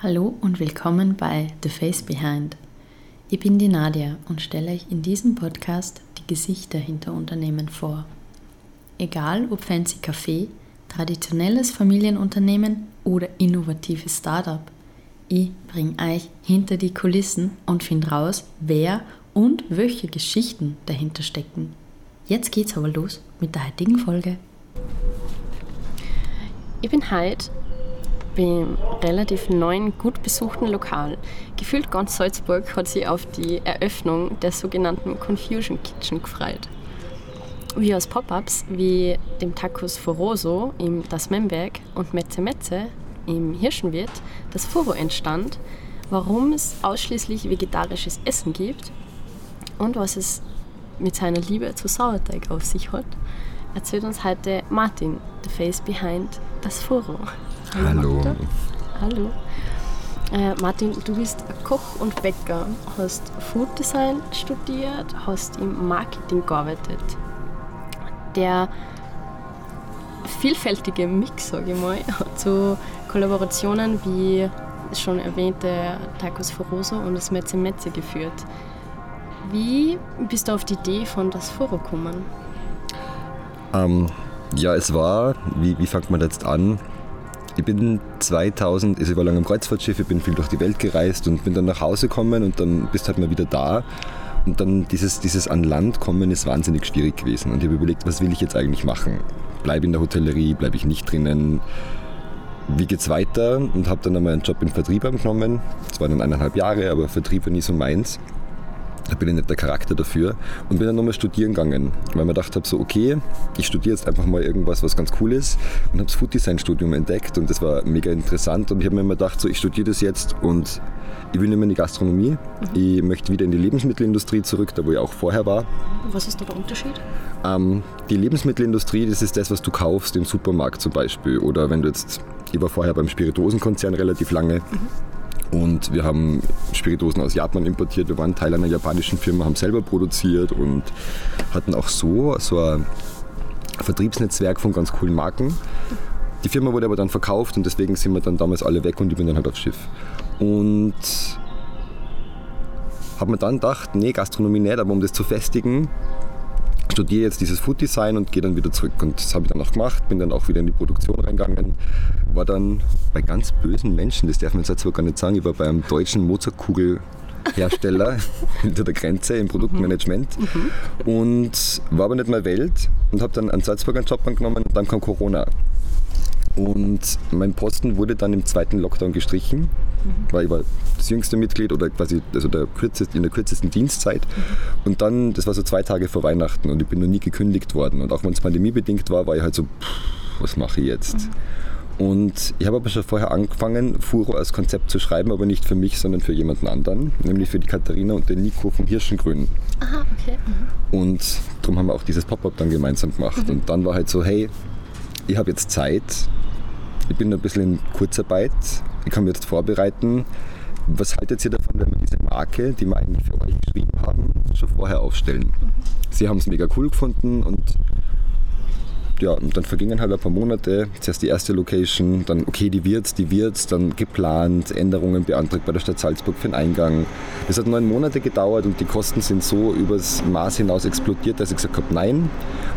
Hallo und willkommen bei The Face Behind. Ich bin die Nadia und stelle euch in diesem Podcast die Gesichter hinter Unternehmen vor. Egal ob Fancy Café, traditionelles Familienunternehmen oder innovatives Startup. Ich bringe euch hinter die Kulissen und finde raus, wer und welche Geschichten dahinter stecken. Jetzt geht's aber los mit der heutigen Folge. Ich bin Heid, beim relativ neuen, gut besuchten Lokal. Gefühlt ganz Salzburg hat sich auf die Eröffnung der sogenannten Confusion Kitchen gefreut wie aus Pop-ups wie dem Tacos Foroso im Das Memberg und Metze Metze im Hirschenwirt das Foro entstand, warum es ausschließlich vegetarisches Essen gibt und was es mit seiner Liebe zu Sauerteig auf sich hat, erzählt uns heute Martin, the face behind das Foro. Hallo. Hallo. Äh, Martin, du bist Koch und Bäcker, hast Food Design studiert, hast im Marketing gearbeitet der vielfältige Mix, sage ich mal, zu Kollaborationen wie schon erwähnte Tacos Foroso und das Metze Metze geführt. Wie bist du auf die Idee von das Foro gekommen? Ähm, ja, es war, wie, wie fängt man jetzt an? Ich bin 2000, also ich war lange im Kreuzfahrtschiff, ich bin viel durch die Welt gereist und bin dann nach Hause gekommen und dann bist halt mal wieder da und dann dieses, dieses an Land kommen ist wahnsinnig schwierig gewesen. Und ich habe überlegt, was will ich jetzt eigentlich machen? Bleibe in der Hotellerie, bleibe ich nicht drinnen? Wie geht's weiter? Und habe dann einmal einen Job im Vertrieb angenommen. Das waren dann eineinhalb Jahre, aber Vertrieb war nie so meins. Da bin ich nicht der Charakter dafür und bin dann nochmal studieren gegangen, weil man gedacht habe, so okay, ich studiere jetzt einfach mal irgendwas, was ganz cool ist und habe das Food Design Studium entdeckt und das war mega interessant und ich habe mir immer gedacht, so ich studiere das jetzt und ich will nicht mehr in die Gastronomie. Mhm. Ich möchte wieder in die Lebensmittelindustrie zurück, da wo ich auch vorher war. Was ist da der Unterschied? Ähm, die Lebensmittelindustrie, das ist das, was du kaufst im Supermarkt zum Beispiel. Oder wenn du jetzt, ich war vorher beim Spirituosenkonzern relativ lange. Mhm. Und wir haben Spirituosen aus Japan importiert. Wir waren Teil einer japanischen Firma, haben selber produziert und hatten auch so, so ein Vertriebsnetzwerk von ganz coolen Marken. Die Firma wurde aber dann verkauft und deswegen sind wir dann damals alle weg und ich bin dann halt aufs Schiff. Und habe mir dann gedacht, nee, Gastronomie nicht, aber um das zu festigen, studiere jetzt dieses Food Design und gehe dann wieder zurück. Und das habe ich dann auch gemacht, bin dann auch wieder in die Produktion reingegangen, war dann bei ganz bösen Menschen, das darf man jetzt zwar gar nicht sagen, ich war bei einem deutschen Mozartkugelhersteller hinter der Grenze im Produktmanagement mhm. und war aber nicht mehr Welt und habe dann einen Salzburger Job angenommen und dann kam Corona. Und mein Posten wurde dann im zweiten Lockdown gestrichen, mhm. weil ich war das jüngste Mitglied oder quasi also der kürzeste, in der kürzesten Dienstzeit. Mhm. Und dann, das war so zwei Tage vor Weihnachten und ich bin noch nie gekündigt worden. Und auch wenn es pandemiebedingt war, war ich halt so, pff, was mache ich jetzt? Mhm. Und ich habe aber schon vorher angefangen, Furo als Konzept zu schreiben, aber nicht für mich, sondern für jemanden anderen, nämlich für die Katharina und den Nico vom Hirschengrün. Aha, okay. Mhm. Und darum haben wir auch dieses Pop-up dann gemeinsam gemacht. Mhm. Und dann war halt so, hey, ich habe jetzt Zeit, ich bin ein bisschen in Kurzarbeit. Ich kann mich jetzt vorbereiten. Was haltet ihr davon, wenn wir diese Marke, die wir eigentlich für euch geschrieben haben, schon vorher aufstellen? Mhm. Sie haben es mega cool gefunden und ja, und dann vergingen halt ein paar Monate. Zuerst die erste Location, dann okay, die wird's, die wird's, dann geplant, Änderungen beantragt bei der Stadt Salzburg für den Eingang. Das hat neun Monate gedauert und die Kosten sind so übers Maß hinaus explodiert, dass ich gesagt habe, nein.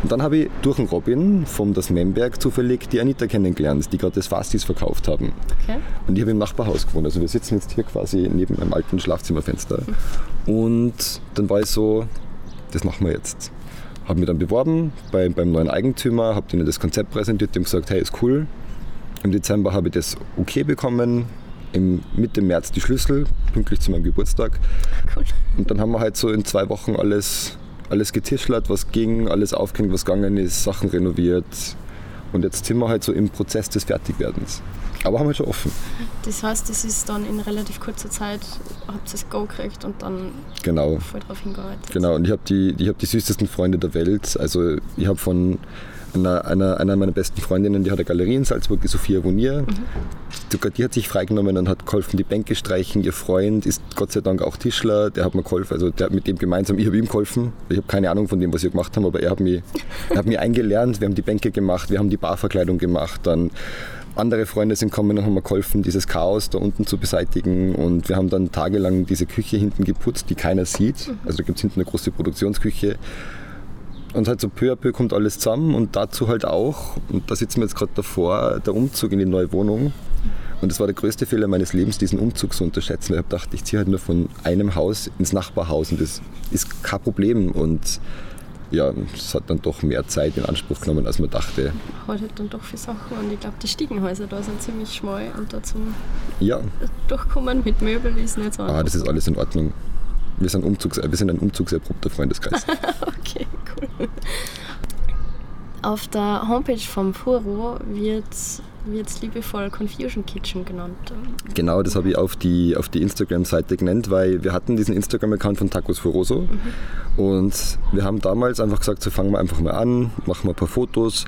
Und dann habe ich durch den Robin vom Das Memberg zufällig die Anita kennengelernt, die gerade das Fastis verkauft haben. Okay. Und ich habe im Nachbarhaus gewohnt. Also wir sitzen jetzt hier quasi neben einem alten Schlafzimmerfenster. Mhm. Und dann war ich so, das machen wir jetzt habe mich dann beworben bei, beim neuen Eigentümer, habe denen das Konzept präsentiert, dem gesagt, hey, ist cool. Im Dezember habe ich das okay bekommen, im Mitte März die Schlüssel, pünktlich zu meinem Geburtstag. Cool. Und dann haben wir halt so in zwei Wochen alles, alles getischlert, was ging, alles aufgehängt, was gegangen ist, Sachen renoviert. Und jetzt sind wir halt so im Prozess des Fertigwerdens. Aber haben wir schon offen. Das heißt, das ist dann in relativ kurzer Zeit, habt ihr das Go gekriegt und dann genau. voll drauf hingearbeitet. Genau, und ich habe die, hab die süßesten Freunde der Welt. Also ich habe von einer, einer, einer meiner besten Freundinnen, die hat eine Galerie in Salzburg, die Sophia Vonier. Mhm. Sogar die hat sich freigenommen und hat geholfen, die Bänke streichen. Ihr Freund ist Gott sei Dank auch Tischler, der hat mir geholfen, also der hat mit dem gemeinsam, ich habe ihm geholfen. Ich habe keine Ahnung von dem, was wir gemacht haben, aber er hat mich, er hat mich eingelernt, wir haben die Bänke gemacht, wir haben die Barverkleidung gemacht, dann andere Freunde sind gekommen und haben mir geholfen, dieses Chaos da unten zu beseitigen. Und wir haben dann tagelang diese Küche hinten geputzt, die keiner sieht. Also da gibt es hinten eine große Produktionsküche. Und halt so peu à peu kommt alles zusammen und dazu halt auch, und da sitzen wir jetzt gerade davor, der Umzug in die neue Wohnung. Und das war der größte Fehler meines Lebens, diesen Umzug zu unterschätzen. Ich habe gedacht, ich ziehe halt nur von einem Haus ins Nachbarhaus und das ist kein Problem. Und ja, es hat dann doch mehr Zeit in Anspruch genommen, als man dachte. Hat halt dann doch viele Sachen und ich glaube, die Stiegenhäuser da sind ziemlich schmal und da zum Ja, Durchkommen mit Möbeln ist nicht so ah, das ist alles in Ordnung. Wir sind, Umzugs wir sind ein umzugserprobter Freundeskreis. Okay, cool. Auf der Homepage vom Furo wird es liebevoll Confusion Kitchen genannt. Genau, das habe ich auf die, auf die Instagram-Seite genannt, weil wir hatten diesen Instagram-Account von Tacos Foroso und wir haben damals einfach gesagt, so fangen wir einfach mal an, machen wir ein paar Fotos.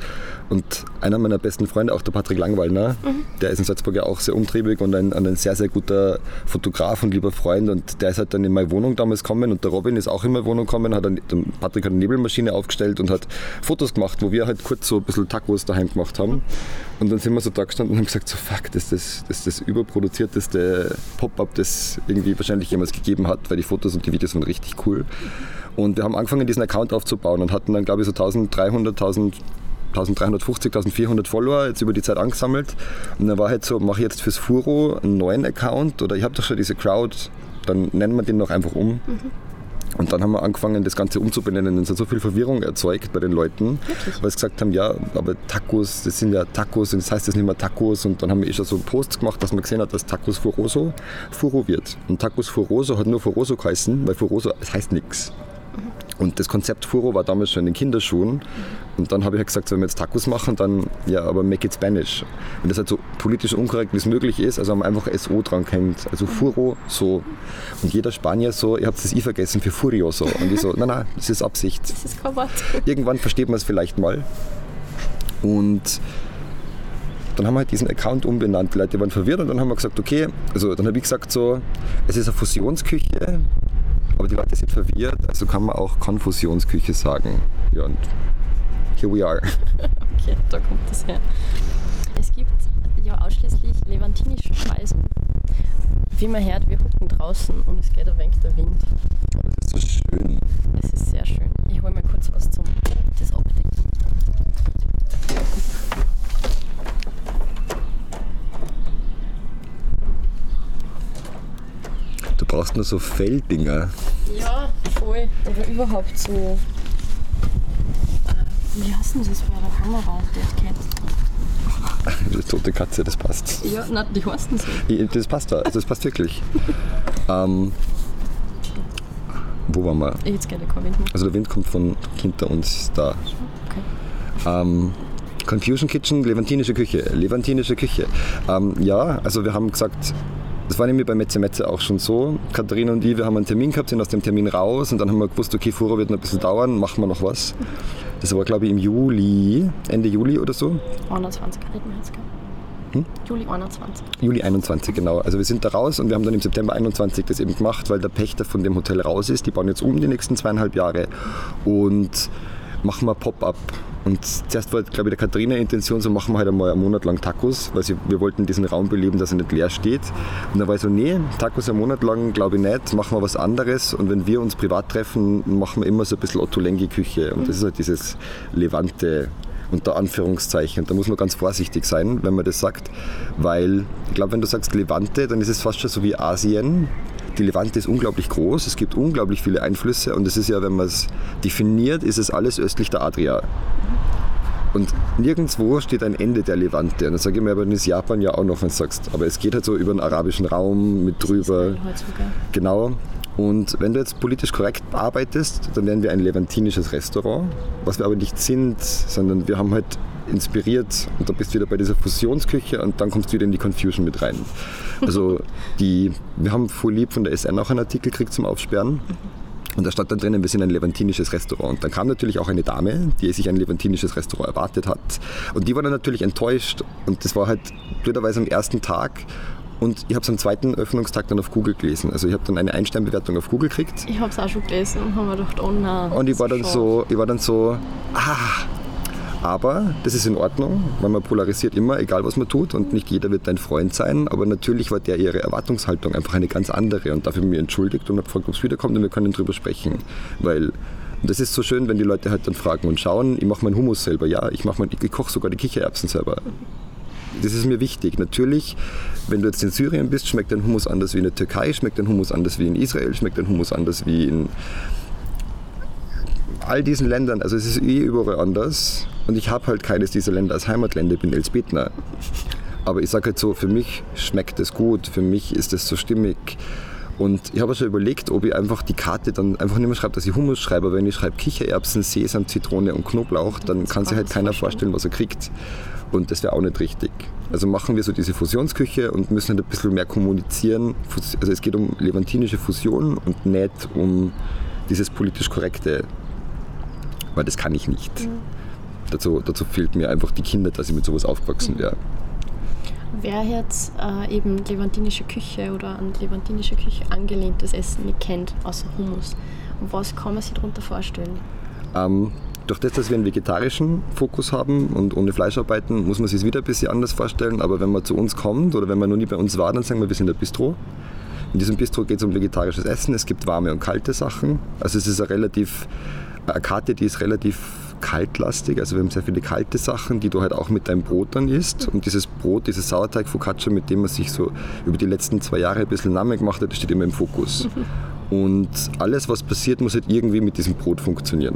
Und einer meiner besten Freunde, auch der Patrick Langwallner, der ist in Salzburg ja auch sehr umtriebig und ein, ein sehr, sehr guter Fotograf und lieber Freund. Und der ist halt dann in meine Wohnung damals gekommen und der Robin ist auch in meine Wohnung gekommen, hat dann, Patrick hat eine Nebelmaschine aufgestellt und hat Fotos gemacht, wo wir halt kurz so ein bisschen Tacos daheim gemacht haben und dann sind wir so da gestanden und haben gesagt, so fuck, das ist das, das, das überproduzierteste Pop-Up, das irgendwie wahrscheinlich jemals gegeben hat, weil die Fotos und die Videos waren richtig cool. Und wir haben angefangen, diesen Account aufzubauen und hatten dann, glaube ich, so 1300, 1000 1350, 1400 Follower jetzt über die Zeit angesammelt. Und dann war halt so, mache ich jetzt fürs Furo einen neuen Account oder ich habe doch schon diese Crowd, dann nennen wir den noch einfach um. Und dann haben wir angefangen, das Ganze umzubenennen. Und es hat so viel Verwirrung erzeugt bei den Leuten, weil sie gesagt haben, ja, aber Tacos, das sind ja Tacos und das heißt jetzt nicht mehr Tacos. Und dann haben wir eh schon so Posts gemacht, dass man gesehen hat, dass Tacos Furoso Furo wird. Und Tacos Furoso hat nur Furoso geheißen, weil Furoso, es heißt nichts. Und das Konzept Furo war damals schon in den Kinderschuhen. Und dann habe ich halt gesagt, so, wenn wir jetzt Tacos machen, dann ja, aber make it Spanish. Und das halt so politisch unkorrekt, wie es möglich ist. Also haben wir einfach SO dran gehängt. Also Furo so. Und jeder Spanier so, ihr habt das I vergessen für Furioso. Und ich so, nein, nein, das ist Absicht. Das ist kein Wort. Irgendwann versteht man es vielleicht mal. Und dann haben wir halt diesen Account umbenannt. Die Leute waren verwirrt und dann haben wir gesagt, okay, also dann habe ich gesagt so, es ist eine Fusionsküche, aber die Leute sind verwirrt, also kann man auch Konfusionsküche sagen. Ja, und here we are. Okay, da kommt das her. Es gibt ja ausschließlich levantinische Speisen. Wie man hört, wir hucken draußen und es geht ein wenig der Wind. Das ist so schön. Es ist sehr schön. Ich hole mir kurz was zum das Abdecken. Brauchst nur so Felddinger. Ja, voll. Oder überhaupt so. Äh, wie heißen sie es bei der Kamera? Dead Cat. Die tote Katze, das passt. Ja, na, die heißen so. Ich- Das passt da, das passt wirklich. ähm, wo waren wir? Jetzt geht der kein Wind mehr. Also der Wind kommt von hinter uns da. Okay. Ähm, Confusion Kitchen, levantinische Küche. Levantinische Küche. Ähm, ja, also wir haben gesagt, das war nämlich bei Metze Metze auch schon so. Katharina und ich, wir haben einen Termin gehabt, sind aus dem Termin raus und dann haben wir gewusst, okay, Furo wird noch ein bisschen dauern, machen wir noch was. Das war, glaube ich, im Juli, Ende Juli oder so. 21 hätten wir jetzt gehabt. Hm? Juli 21. Juli 21, genau. Also wir sind da raus und wir haben dann im September 21 das eben gemacht, weil der Pächter von dem Hotel raus ist. Die bauen jetzt um die nächsten zweieinhalb Jahre und machen wir Pop-up. Und zuerst war, glaube ich, der Katharina Intention, so machen wir halt einmal einen Monat lang Tacos, weil sie, wir wollten diesen Raum beleben, dass er nicht leer steht. Und dann war ich so, nee, Tacos einen Monat lang glaube ich nicht, machen wir was anderes. Und wenn wir uns privat treffen, machen wir immer so ein bisschen Otto-Lengi-Küche. Und das ist halt dieses Levante unter Anführungszeichen. Da muss man ganz vorsichtig sein, wenn man das sagt, weil ich glaube, wenn du sagst Levante, dann ist es fast schon so wie Asien. Die Levante ist unglaublich groß, es gibt unglaublich viele Einflüsse und es ist ja, wenn man es definiert, ist es alles östlich der Adria. Und nirgendwo steht ein Ende der Levante. Und dann sage ich mir, aber dann ist Japan ja auch noch, wenn du sagst. Aber es geht halt so über den arabischen Raum mit drüber. Genau. Und wenn du jetzt politisch korrekt arbeitest, dann wären wir ein levantinisches Restaurant, was wir aber nicht sind, sondern wir haben halt inspiriert und da bist du wieder bei dieser Fusionsküche und dann kommst du wieder in die Confusion mit rein. Also die, wir haben voll lieb von der SN auch einen Artikel gekriegt zum Aufsperren. Und da stand dann drinnen, wir sind ein levantinisches Restaurant. Und dann kam natürlich auch eine Dame, die sich ein levantinisches Restaurant erwartet hat. Und die war dann natürlich enttäuscht. Und das war halt blöderweise am ersten Tag. Und ich habe es am zweiten Öffnungstag dann auf Google gelesen. Also ich habe dann eine Einsternbewertung auf Google gekriegt. Ich habe es auch schon gelesen und habe mir gedacht, oh nein. Und ich war dann so, ich war dann so, ah. Aber das ist in Ordnung, weil man polarisiert immer, egal was man tut und nicht jeder wird dein Freund sein. Aber natürlich war der ihre Erwartungshaltung einfach eine ganz andere und dafür mir entschuldigt und habe gefragt, ob es wiederkommt und wir können drüber sprechen. Weil das ist so schön, wenn die Leute halt dann fragen und schauen, ich mache meinen Hummus selber, ja, ich, ich koche sogar die Kichererbsen selber. Das ist mir wichtig. Natürlich, wenn du jetzt in Syrien bist, schmeckt dein Hummus anders wie in der Türkei, schmeckt dein Hummus anders wie in Israel, schmeckt dein Hummus anders wie in all diesen Ländern, also es ist eh überall anders und ich habe halt keines dieser Länder als Heimatländer, ich bin Elsbethner. Aber ich sage halt so, für mich schmeckt es gut, für mich ist es so stimmig. Und ich habe schon überlegt, ob ich einfach die Karte dann einfach nicht mehr schreibe, dass ich Hummus schreibe, aber wenn ich schreibe Kichererbsen, Sesam, Zitrone und Knoblauch, dann kann sich halt keiner vorstellen, was er kriegt. Und das wäre auch nicht richtig. Also machen wir so diese Fusionsküche und müssen halt ein bisschen mehr kommunizieren. Also es geht um levantinische Fusion und nicht um dieses politisch korrekte weil das kann ich nicht. Mhm. Dazu, dazu fehlt mir einfach die Kinder, dass ich mit sowas aufgewachsen wäre. Wer jetzt äh, eben levantinische Küche oder an levantinische Küche angelehntes Essen nicht kennt, außer Hummus, was kann man sich darunter vorstellen? Ähm, durch das, dass wir einen vegetarischen Fokus haben und ohne Fleisch arbeiten, muss man sich es wieder ein bisschen anders vorstellen. Aber wenn man zu uns kommt oder wenn man noch nie bei uns war, dann sagen wir, wir sind ein Bistro. In diesem Bistro geht es um vegetarisches Essen. Es gibt warme und kalte Sachen. Also es ist ein relativ eine Karte, die ist relativ kaltlastig, also wir haben sehr viele kalte Sachen, die du halt auch mit deinem Brot dann isst. Und dieses Brot, dieses Sauerteig Focaccia, mit dem man sich so über die letzten zwei Jahre ein bisschen Namen gemacht hat, das steht immer im Fokus. Und alles, was passiert, muss halt irgendwie mit diesem Brot funktionieren.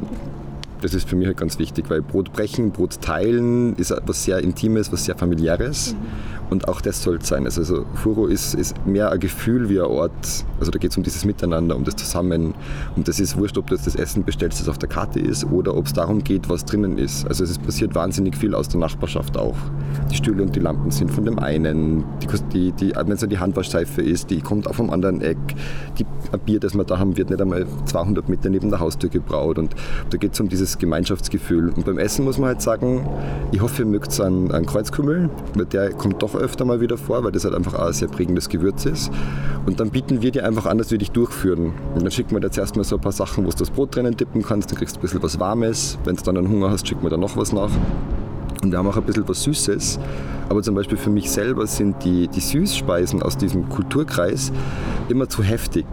Das ist für mich halt ganz wichtig, weil Brot brechen, Brot teilen ist etwas sehr Intimes, was sehr familiäres. Mhm. Und auch das soll es sein. Also, also Furo ist, ist mehr ein Gefühl wie ein Ort. Also da geht es um dieses Miteinander, um das Zusammen. Und das ist wurscht, ob das das Essen bestellst, das auf der Karte ist, oder ob es darum geht, was drinnen ist. Also es passiert wahnsinnig viel aus der Nachbarschaft auch. Die Stühle und die Lampen sind von dem einen. Die, die, die, wenn es die Handwaschseife ist, die kommt auch vom anderen Eck. Die, ein Bier, das wir da haben, wird nicht einmal 200 Meter neben der Haustür gebraut. Und da geht es um dieses Gemeinschaftsgefühl. Und beim Essen muss man halt sagen, ich hoffe, ihr mögt an, an Kreuzkümmel, weil der kommt doch öfter mal wieder vor, weil das halt einfach auch ein sehr prägendes Gewürz ist. Und dann bieten wir dir einfach an, dass wir dich durchführen. Und dann schicken wir dir zuerst mal so ein paar Sachen, wo du das Brot drinnen tippen kannst, dann kriegst du ein bisschen was Warmes. Wenn du dann einen Hunger hast, schicken wir da noch was nach. Und wir haben auch ein bisschen was Süßes. Aber zum Beispiel für mich selber sind die, die Süßspeisen aus diesem Kulturkreis immer zu heftig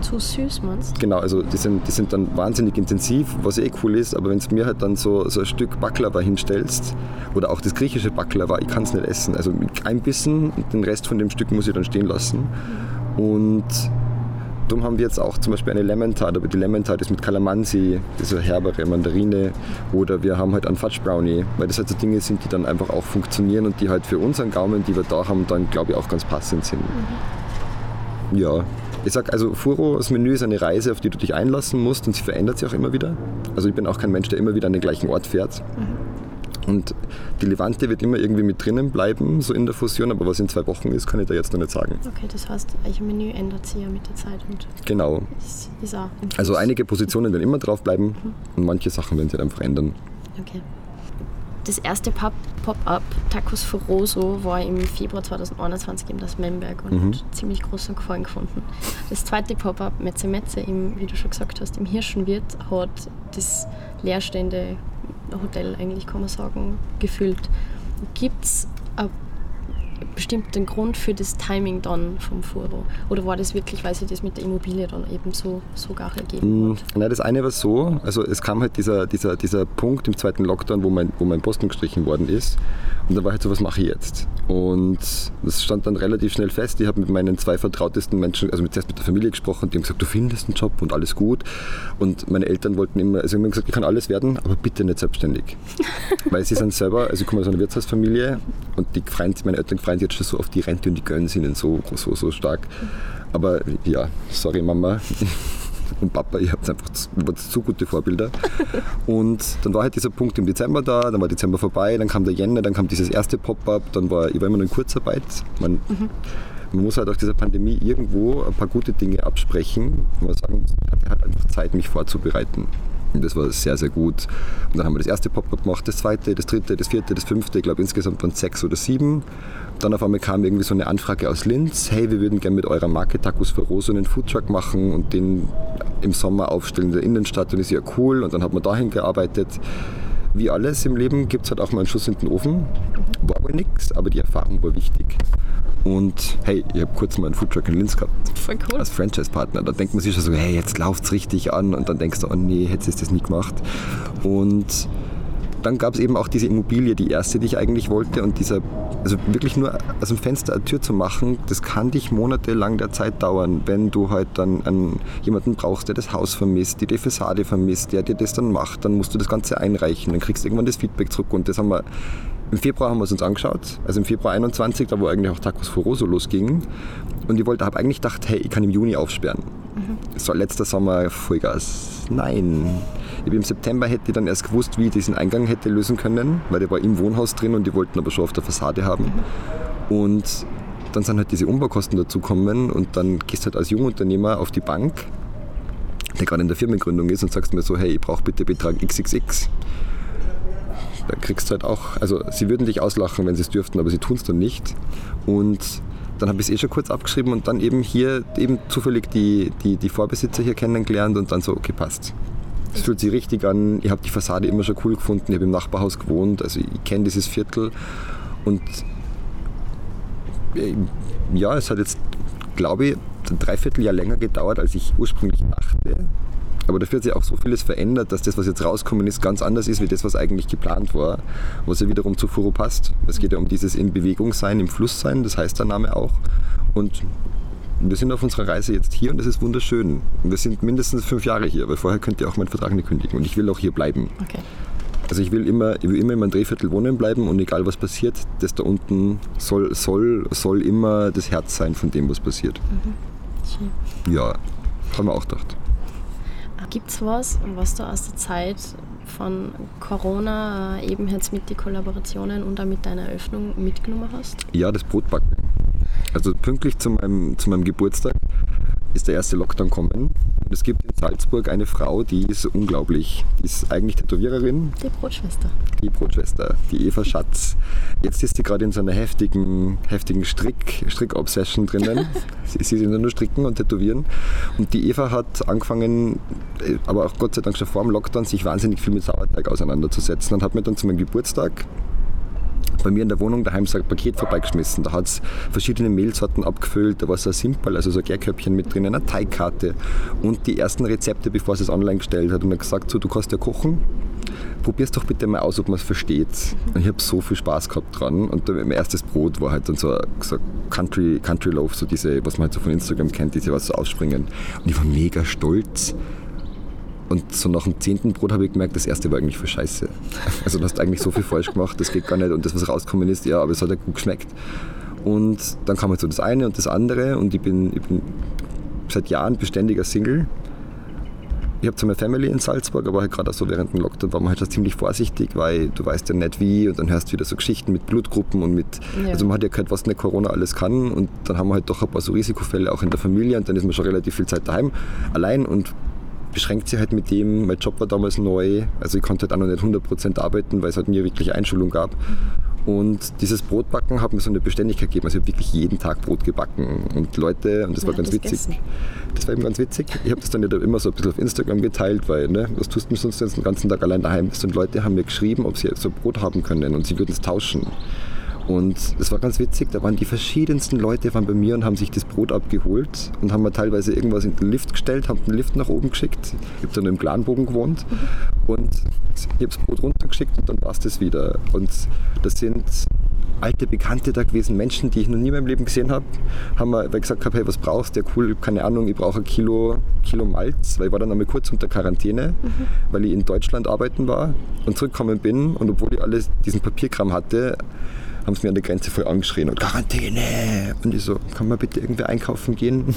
zu süß, meinst Genau, also die sind, die sind dann wahnsinnig intensiv, was eh cool ist, aber wenn du mir halt dann so, so ein Stück Baklava hinstellst oder auch das griechische Baklava, ich kann es nicht essen. Also ein Bissen und den Rest von dem Stück muss ich dann stehen lassen. Und darum haben wir jetzt auch zum Beispiel eine Lemon Tart, aber die Lemon Tart ist mit Calamansi, diese herbere Mandarine. Oder wir haben halt einen Fudge Brownie, weil das halt so Dinge sind, die dann einfach auch funktionieren und die halt für unseren Gaumen, die wir da haben, dann glaube ich auch ganz passend sind. Mhm. Ja, ich sage also, Furo, das Menü ist eine Reise, auf die du dich einlassen musst und sie verändert sich auch immer wieder. Also ich bin auch kein Mensch, der immer wieder an den gleichen Ort fährt. Mhm. Und die Levante wird immer irgendwie mit drinnen bleiben, so in der Fusion, aber was in zwei Wochen ist, kann ich da jetzt noch nicht sagen. Okay, das heißt, euer Menü ändert sich ja mit der Zeit. Und genau. Ist, ist also einige Positionen werden immer drauf bleiben mhm. und manche Sachen werden sich einfach ändern. Okay. Das erste Pop-up Tacos Foroso war im Februar 2021 in das Memberg und mhm. ziemlich großen Gefallen gefunden. Das zweite Pop-up Metze Metze, im, wie du schon gesagt hast, im Hirschenwirt hat das leerstehende Hotel eigentlich, kann man sagen, gefüllt. Gibt es eine bestimmten Grund für das Timing dann vom Furo? Oder war das wirklich, weil sich das mit der Immobilie dann eben so, so gar ergeben hat? Nein, das eine war so, also es kam halt dieser, dieser, dieser Punkt im zweiten Lockdown, wo mein, wo mein Posten gestrichen worden ist. Und da war halt so, was mache ich jetzt? Und das stand dann relativ schnell fest. Ich habe mit meinen zwei vertrautesten Menschen, also mit, zuerst mit der Familie gesprochen, die haben gesagt, du findest einen Job und alles gut. Und meine Eltern wollten immer, also haben gesagt, ich kann alles werden, aber bitte nicht selbstständig. Weil sie sind selber, also ich komme aus einer Wirtshausfamilie und die freuen, meine Eltern freuen sich jetzt schon so auf die Rente und die gönnen ihnen so, so, so stark. Aber ja, sorry Mama und Papa, ihr habt einfach zu, zu gute Vorbilder. Und dann war halt dieser Punkt im Dezember da, dann war Dezember vorbei, dann kam der Jänner, dann kam dieses erste Pop-up, dann war ich war immer noch in Kurzarbeit. Man, mhm. man muss halt auch dieser Pandemie irgendwo ein paar gute Dinge absprechen. Man sagen, ich hatte halt einfach Zeit, mich vorzubereiten. Und das war sehr, sehr gut. Und dann haben wir das erste Pop-up gemacht, das zweite, das dritte, das vierte, das fünfte. Ich glaube, insgesamt waren es sechs oder sieben. Dann auf einmal kam irgendwie so eine Anfrage aus Linz. Hey, wir würden gerne mit eurer Marke Tacos für Rose einen Foodtruck machen und den im Sommer aufstellen in der Innenstadt. Und ist ja cool. Und dann hat man dahin gearbeitet. wie alles im Leben gibt es halt auch mal einen Schuss in den Ofen. War wohl nix, aber die Erfahrung war wichtig. Und hey, ich habe kurz mal einen Foodtruck in Linz gehabt. Voll cool. Als Franchise-Partner. Da denkt man sich schon so, hey, jetzt läuft es richtig an. Und dann denkst du, oh nee, hättest du das nie gemacht. Und dann gab es eben auch diese Immobilie, die erste, die ich eigentlich wollte. Und dieser, also wirklich nur aus dem Fenster eine Tür zu machen, das kann dich monatelang der Zeit dauern, wenn du halt dann einen, jemanden brauchst, der das Haus vermisst, die die Fassade vermisst, der dir das dann macht. Dann musst du das Ganze einreichen, dann kriegst du irgendwann das Feedback zurück. Und das haben wir im Februar haben wir es uns angeschaut, also im Februar 21, da wo eigentlich auch Tacos Foroso losging. Und ich wollte, habe eigentlich gedacht, hey, ich kann im Juni aufsperren. Mhm. So letzter Sommer Vollgas. Nein. Im September hätte ich dann erst gewusst, wie ich diesen Eingang hätte lösen können, weil der war im Wohnhaus drin und die wollten aber schon auf der Fassade haben. Und dann sind halt diese Umbaukosten dazugekommen und dann gehst du halt als Jungunternehmer auf die Bank, der gerade in der Firmengründung ist und sagst mir so, hey, ich brauche bitte Betrag XXX da kriegst du halt auch, also sie würden dich auslachen, wenn sie es dürften, aber sie tun es dann nicht. Und dann habe ich es eh schon kurz abgeschrieben und dann eben hier eben zufällig die, die, die Vorbesitzer hier kennengelernt und dann so, okay, passt. Es fühlt sich richtig an. Ich habe die Fassade immer schon cool gefunden. Ich habe im Nachbarhaus gewohnt, also ich kenne dieses Viertel. Und äh, ja, es hat jetzt, glaube ich, ein Dreivierteljahr länger gedauert, als ich ursprünglich dachte. Aber dafür hat sich auch so vieles verändert, dass das, was jetzt rauskommen ist, ganz anders ist, wie das, was eigentlich geplant war. Was ja wiederum zu Furo passt. Es geht ja um dieses in Bewegung sein, im Fluss sein, das heißt der Name auch. Und wir sind auf unserer Reise jetzt hier und das ist wunderschön. wir sind mindestens fünf Jahre hier, weil vorher könnt ihr auch meinen Vertrag nicht kündigen. Und ich will auch hier bleiben. Okay. Also ich will immer, ich will immer in meinem Drehviertel wohnen bleiben und egal was passiert, das da unten soll, soll, soll immer das Herz sein von dem, was passiert. Mhm. Ja, haben wir auch gedacht. Gibt es was, was du aus der Zeit von Corona äh, eben jetzt mit den Kollaborationen und auch mit deiner Eröffnung mitgenommen hast? Ja, das Brotbacken. Also pünktlich zu meinem, zu meinem Geburtstag ist der erste Lockdown kommen. Und es gibt in Salzburg eine Frau, die ist unglaublich. Die ist eigentlich Tätowiererin. Die Brotschwester. Die Brotschwester, die Eva Schatz. Jetzt ist sie gerade in so einer heftigen, heftigen Strick, Strick-Obsession drinnen. sie, sie ist nur stricken und tätowieren. Und die Eva hat angefangen, äh, aber auch Gott sei Dank schon vor dem Lockdown, sich wahnsinnig viel mit Sauerteig auseinanderzusetzen und hat mir dann zu meinem Geburtstag bei mir in der Wohnung daheim so ein Paket vorbeigeschmissen. Da hat es verschiedene Mehlsorten abgefüllt, da war so ein Simple, also so ein Gärköpfchen mit drin, eine Teigkarte und die ersten Rezepte, bevor sie es online gestellt hat. Und er gesagt, so, du kannst ja kochen, probier's doch bitte mal aus, ob man es versteht. Und ich habe so viel Spaß gehabt dran. Und mein erstes Brot war halt dann so, so Country, Country Loaf, so diese, was man halt so von Instagram kennt, diese was so ausspringen. Und ich war mega stolz und so nach dem zehnten Brot habe ich gemerkt, das erste war eigentlich für Scheiße. Also du hast eigentlich so viel falsch gemacht, das geht gar nicht. Und das, was rausgekommen ist, ja, aber es hat ja gut geschmeckt. Und dann kam halt so das eine und das andere und ich bin, ich bin seit Jahren beständiger Single. Ich habe zwar meine Family in Salzburg, aber halt gerade so während dem Lockdown war man halt schon ziemlich vorsichtig, weil du weißt ja nicht wie und dann hörst du wieder so Geschichten mit Blutgruppen und mit, ja. also man hat ja gehört, was eine Corona alles kann und dann haben wir halt doch ein paar so Risikofälle auch in der Familie und dann ist man schon relativ viel Zeit daheim allein und beschränkt sich halt mit dem, mein Job war damals neu, also ich konnte halt auch noch nicht 100% arbeiten, weil es halt nie wirklich Einschulung gab. Und dieses Brotbacken hat mir so eine Beständigkeit gegeben. Also ich habe wirklich jeden Tag Brot gebacken. Und Leute, und das war ganz witzig. Gegessen? Das war eben ganz witzig. Ich habe das dann immer so ein bisschen auf Instagram geteilt, weil, ne, was tust du sonst jetzt den ganzen Tag allein daheim bist? Und Leute haben mir geschrieben, ob sie so Brot haben können und sie würden es tauschen. Und das war ganz witzig, da waren die verschiedensten Leute waren bei mir und haben sich das Brot abgeholt und haben mir teilweise irgendwas in den Lift gestellt, haben den Lift nach oben geschickt. Ich habe dann im Clanbogen gewohnt mhm. und ich habe das Brot runtergeschickt und dann war es das wieder. Und das sind alte Bekannte da gewesen, Menschen, die ich noch nie in meinem Leben gesehen habe, haben mir gesagt, hey, was brauchst du? Ja, cool, keine Ahnung, ich brauche ein Kilo, Kilo Malz, weil ich war dann einmal kurz unter Quarantäne, mhm. weil ich in Deutschland arbeiten war und zurückgekommen bin und obwohl ich alles diesen Papierkram hatte, haben sie mir an der Grenze voll angeschrien und Quarantäne. Und ich so, kann man bitte irgendwie einkaufen gehen?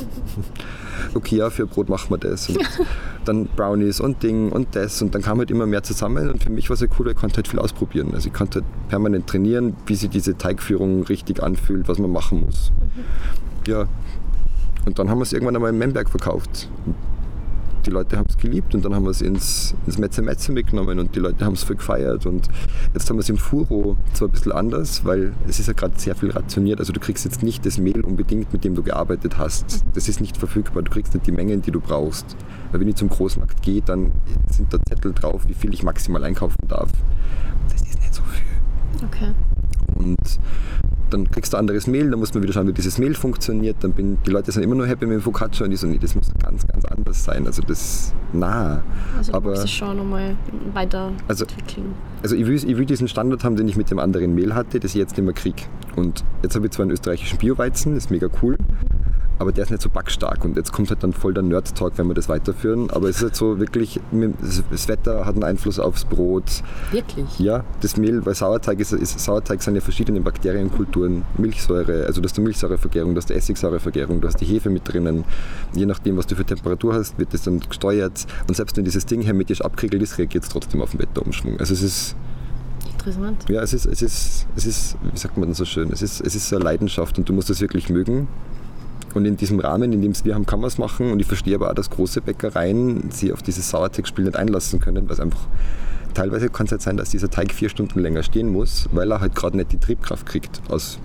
okay, ja, für Brot machen wir das. Und dann Brownies und Ding und das. Und dann kam halt immer mehr zusammen. Und für mich war es ja cool, ich konnte halt viel ausprobieren. Also ich konnte halt permanent trainieren, wie sich diese Teigführung richtig anfühlt, was man machen muss. Ja. Und dann haben wir es irgendwann einmal in Memberg verkauft. Die Leute haben es geliebt und dann haben wir es ins, ins Metze Metze mitgenommen und die Leute haben es voll gefeiert und jetzt haben wir es im Furo zwar ein bisschen anders, weil es ist ja gerade sehr viel rationiert, also du kriegst jetzt nicht das Mehl unbedingt, mit dem du gearbeitet hast. Das ist nicht verfügbar, du kriegst nicht die Mengen, die du brauchst. Weil wenn ich zum Großmarkt gehe, dann sind da Zettel drauf, wie viel ich maximal einkaufen darf. Das ist nicht so viel. Okay. Und dann kriegst du anderes Mehl, dann muss man wieder schauen, wie dieses Mehl funktioniert. Dann bin, die Leute sind immer nur happy mit dem Focaccia und ich so, nee, das muss ganz, ganz anders sein. Also das, na. Also du Aber- musst es schon nochmal weiterentwickeln. Also- Also ich will, ich will diesen Standard haben, den ich mit dem anderen Mehl hatte, das ich jetzt nicht mehr kriege. Und jetzt habe ich zwar einen österreichischen Bioweizen, das ist mega cool, aber der ist nicht so backstark. Und jetzt kommt halt dann voll der Nerd-Talk, wenn wir das weiterführen. Aber es ist halt so wirklich, das Wetter hat einen Einfluss aufs Brot. Wirklich? Ja, das Mehl, weil Sauerteig ist, ist Sauerteig sind ja verschiedene Bakterienkulturen, Milchsäure, also du hast die Milchsäurevergärung, du hast die Essigsäurevergärung, du hast die Hefe mit drinnen. Je nachdem, was du für Temperatur hast, wird das dann gesteuert. Und selbst wenn dieses Ding hermetisch abgeriegelt ist, reagiert es trotzdem auf den Wetterumschwung. Also es ist, Interessant. ja, es ist, es ist, es ist, wie sagt man denn so schön, es ist, es ist so eine Leidenschaft und du musst das wirklich mögen. Und in diesem Rahmen, in dem es wir haben, kann man es machen. Und ich verstehe aber auch, dass große Bäckereien sich auf dieses Sauerteigspiel nicht einlassen können, weil es einfach teilweise kann es halt sein, dass dieser Teig vier Stunden länger stehen muss, weil er halt gerade nicht die Triebkraft kriegt. Aus,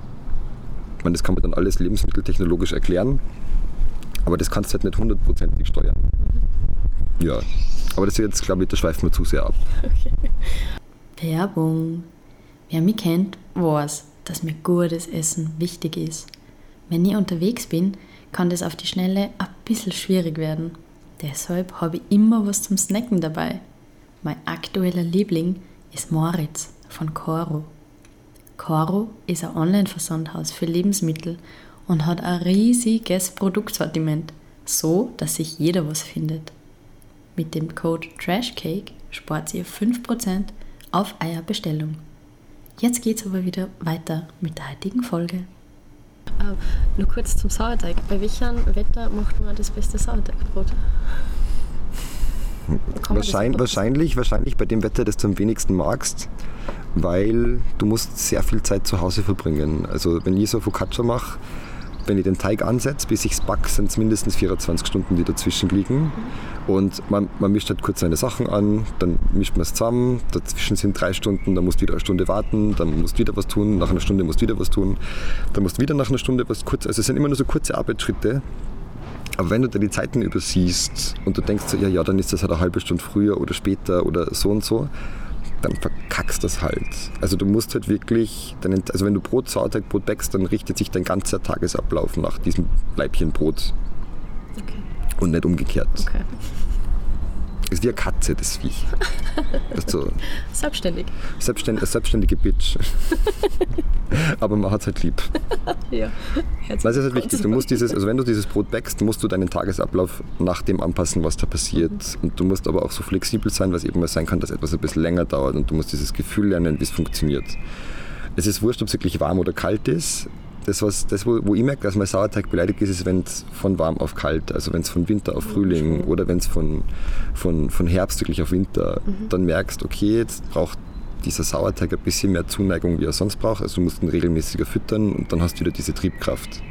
ich meine, das kann man dann alles lebensmitteltechnologisch erklären, aber das kannst du halt nicht hundertprozentig steuern. Ja, aber das jetzt, glaube ich, da schweifen wir zu sehr ab. Werbung. Wer mich kennt, weiß, dass mir gutes Essen wichtig ist. Wenn ich unterwegs bin, kann das auf die Schnelle ein bisschen schwierig werden. Deshalb habe ich immer was zum Snacken dabei. Mein aktueller Liebling ist Moritz von Coro. Coro ist ein Online-Versandhaus für Lebensmittel und hat ein riesiges Produktsortiment, so dass sich jeder was findet. Mit dem Code TRASHCAKE spart ihr 5% auf eure Bestellung. Jetzt geht's aber wieder weiter mit der heutigen Folge. Äh, nur kurz zum Sauerteig. Bei welchem Wetter macht man das beste Sauerteigbrot? Wahrscheinlich, wahrscheinlich, wahrscheinlich bei dem Wetter, das du am wenigsten magst, weil du musst sehr viel Zeit zu Hause verbringen. Also wenn ich so Focaccia mache, wenn ich den Teig ansetze, bis ich es back, sind es mindestens 24 Stunden, die dazwischen liegen. Und man, man mischt halt kurz seine Sachen an, dann mischt man es zusammen, dazwischen sind drei Stunden, dann musst du wieder eine Stunde warten, dann musst du wieder was tun, nach einer Stunde musst du wieder was tun, dann musst du wieder nach einer Stunde was kurz, also es sind immer nur so kurze Arbeitsschritte, aber wenn du da die Zeiten übersiehst und du denkst so, ja, ja, dann ist das halt eine halbe Stunde früher oder später oder so und so, dann verkackst das halt. Also du musst halt wirklich, deinen, also wenn du Brot, Sauerteigbrot backst, dann richtet sich dein ganzer Tagesablauf nach diesem Leibchen Brot Okay. und nicht umgekehrt. okay. Ist wie eine Katze, das Viech. Das ist so Selbstständig. selbstständige, selbstständige Bitch. Aber man hat es halt lieb. Ja. Weil es ist halt wichtig, du musst dieses, also wenn du dieses Brot backst, musst du deinen Tagesablauf nach dem anpassen, was da passiert. Und du musst aber auch so flexibel sein, weil es eben mal sein kann, dass etwas ein bisschen länger dauert und du musst dieses Gefühl lernen, wie es funktioniert. Es ist wurscht, ob es wirklich warm oder kalt ist. Das, was, das wo, wo ich merke, dass mein Sauerteig beleidigt ist, ist, wenn es von warm auf kalt, also wenn es von Winter auf Frühling oder wenn es von, von, von Herbst wirklich auf Winter, dann merkst, okay, jetzt braucht dieser Sauerteig ein bisschen mehr Zuneigung, wie er sonst braucht. Also du musst ihn regelmäßiger füttern und dann hast du wieder diese Triebkraft.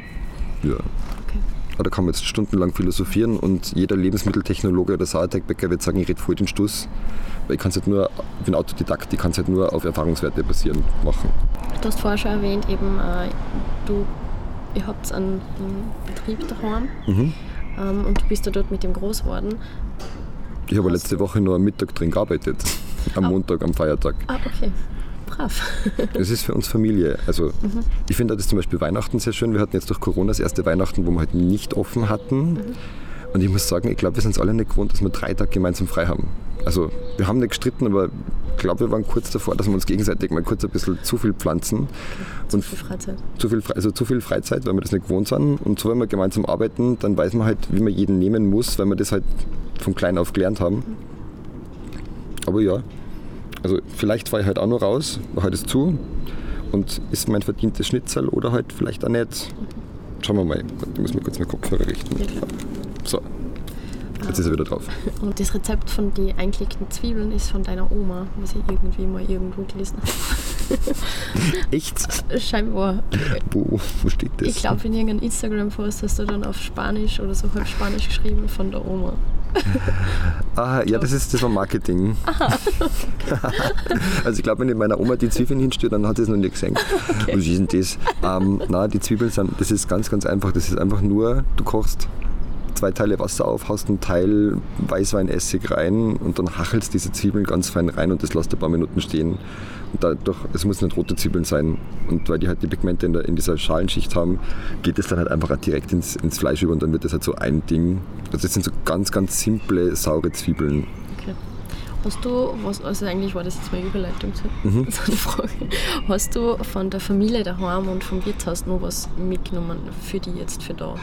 Ja. Okay. Aber Da kann man jetzt stundenlang philosophieren und jeder Lebensmitteltechnologe oder Sauerteigbäcker wird sagen, ich rede voll den Stuss. Ich kann es halt nur, ich bin Autodidakt, ich kann es halt nur auf Erfahrungswerte basierend machen. Du hast vorher schon erwähnt, eben, äh, du, ihr habt einen, einen Betrieb daheim Mhm. ähm, und du bist da dort mit dem groß geworden. Ich habe Hast letzte Woche nur am Mittag drin gearbeitet. Am Montag, am Feiertag. Ah, okay. Brav. Es ist für uns Familie. Also ich finde das zum Beispiel Weihnachten sehr schön. Wir hatten jetzt durch Corona das erste Weihnachten, wo wir halt nicht offen hatten. Und ich muss sagen, ich glaube, wir sind es alle nicht gewohnt, dass wir drei Tage gemeinsam frei haben. Also wir haben nicht gestritten, aber ich glaube, wir waren kurz davor, dass wir uns gegenseitig mal kurz ein bisschen zu viel pflanzen. Zu viel Freizeit. zu viel, also zu viel Freizeit, weil wir das nicht gewohnt sind. Und so, wenn wir gemeinsam arbeiten, dann weiß man halt, wie man jeden nehmen muss, weil wir das halt von klein auf gelernt haben. Aber ja, also vielleicht fahre ich halt auch noch raus, mache halt es zu und ist mein verdientes Schnitzel oder halt vielleicht auch nicht. Schauen wir mal. Ich muss mir kurz meinen Kopfhörer richten. So, jetzt ist er wieder drauf. Und das Rezept von den eingelegten Zwiebeln ist von deiner Oma, was ich irgendwie mal irgendwo gelesen Echt? habe. Scheinbar. Wo, wo steht das? Ich glaube, in irgendeinem Instagram-Post hast du dann auf Spanisch oder so halb Spanisch geschrieben von der Oma. Ah, ja, das ist das war Marketing. also ich glaube, wenn ich meiner Oma die Zwiebeln hinstelle, dann hat sie es noch nie gesehen. Okay. Was ist denn das? Ähm, nein, die Zwiebeln sind, das ist ganz, ganz einfach. Das ist einfach nur, du kochst zwei Teile Wasser auf, hast einen Teil Weißweinessig rein und dann hachelst diese Zwiebeln ganz fein rein und das lässt ein paar Minuten stehen. Und dadurch, es müssen nicht rote Zwiebeln sein. Und weil die halt die Pigmente in, der, in dieser Schalenschicht haben, geht es dann halt einfach direkt ins, ins Fleisch über und dann wird das halt so ein Ding. Also das sind so ganz, ganz simple, saure Zwiebeln. Okay. Hast du, was, also eigentlich war das jetzt meine Überleitung zu mhm. so eine Frage. Hast du von der Familie daheim und vom Wirtshaus noch was mitgenommen für die jetzt für da?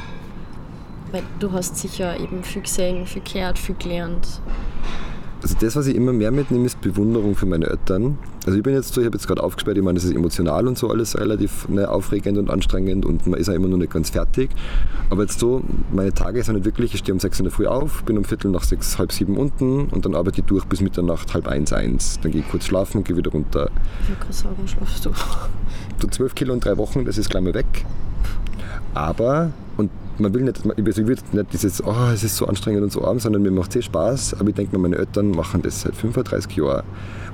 Weil du hast sicher eben viel gesehen, viel gehört, viel gelernt. Also das, was ich immer mehr mitnehme, ist Bewunderung für meine Eltern. Also ich bin jetzt so, ich habe jetzt gerade aufgesperrt, ich meine, das ist emotional und so alles relativ ne, aufregend und anstrengend und man ist ja immer noch nicht ganz fertig. Aber jetzt so, meine Tage sind nicht wirklich, ich stehe um sechs in der Früh auf, bin um Viertel nach sechs, halb sieben unten und dann arbeite ich durch bis Mitternacht, halb eins, eins. Dann gehe ich kurz schlafen und gehe wieder runter. Gerade sagen, schlafst du? Du zwölf Kilo in drei Wochen, das ist gleich mal weg. Aber, man will nicht, ich will nicht dieses, oh, es ist so anstrengend und so arm, sondern mir macht es eh Spaß. Aber ich denke mir, meine Eltern machen das seit 35 Jahren.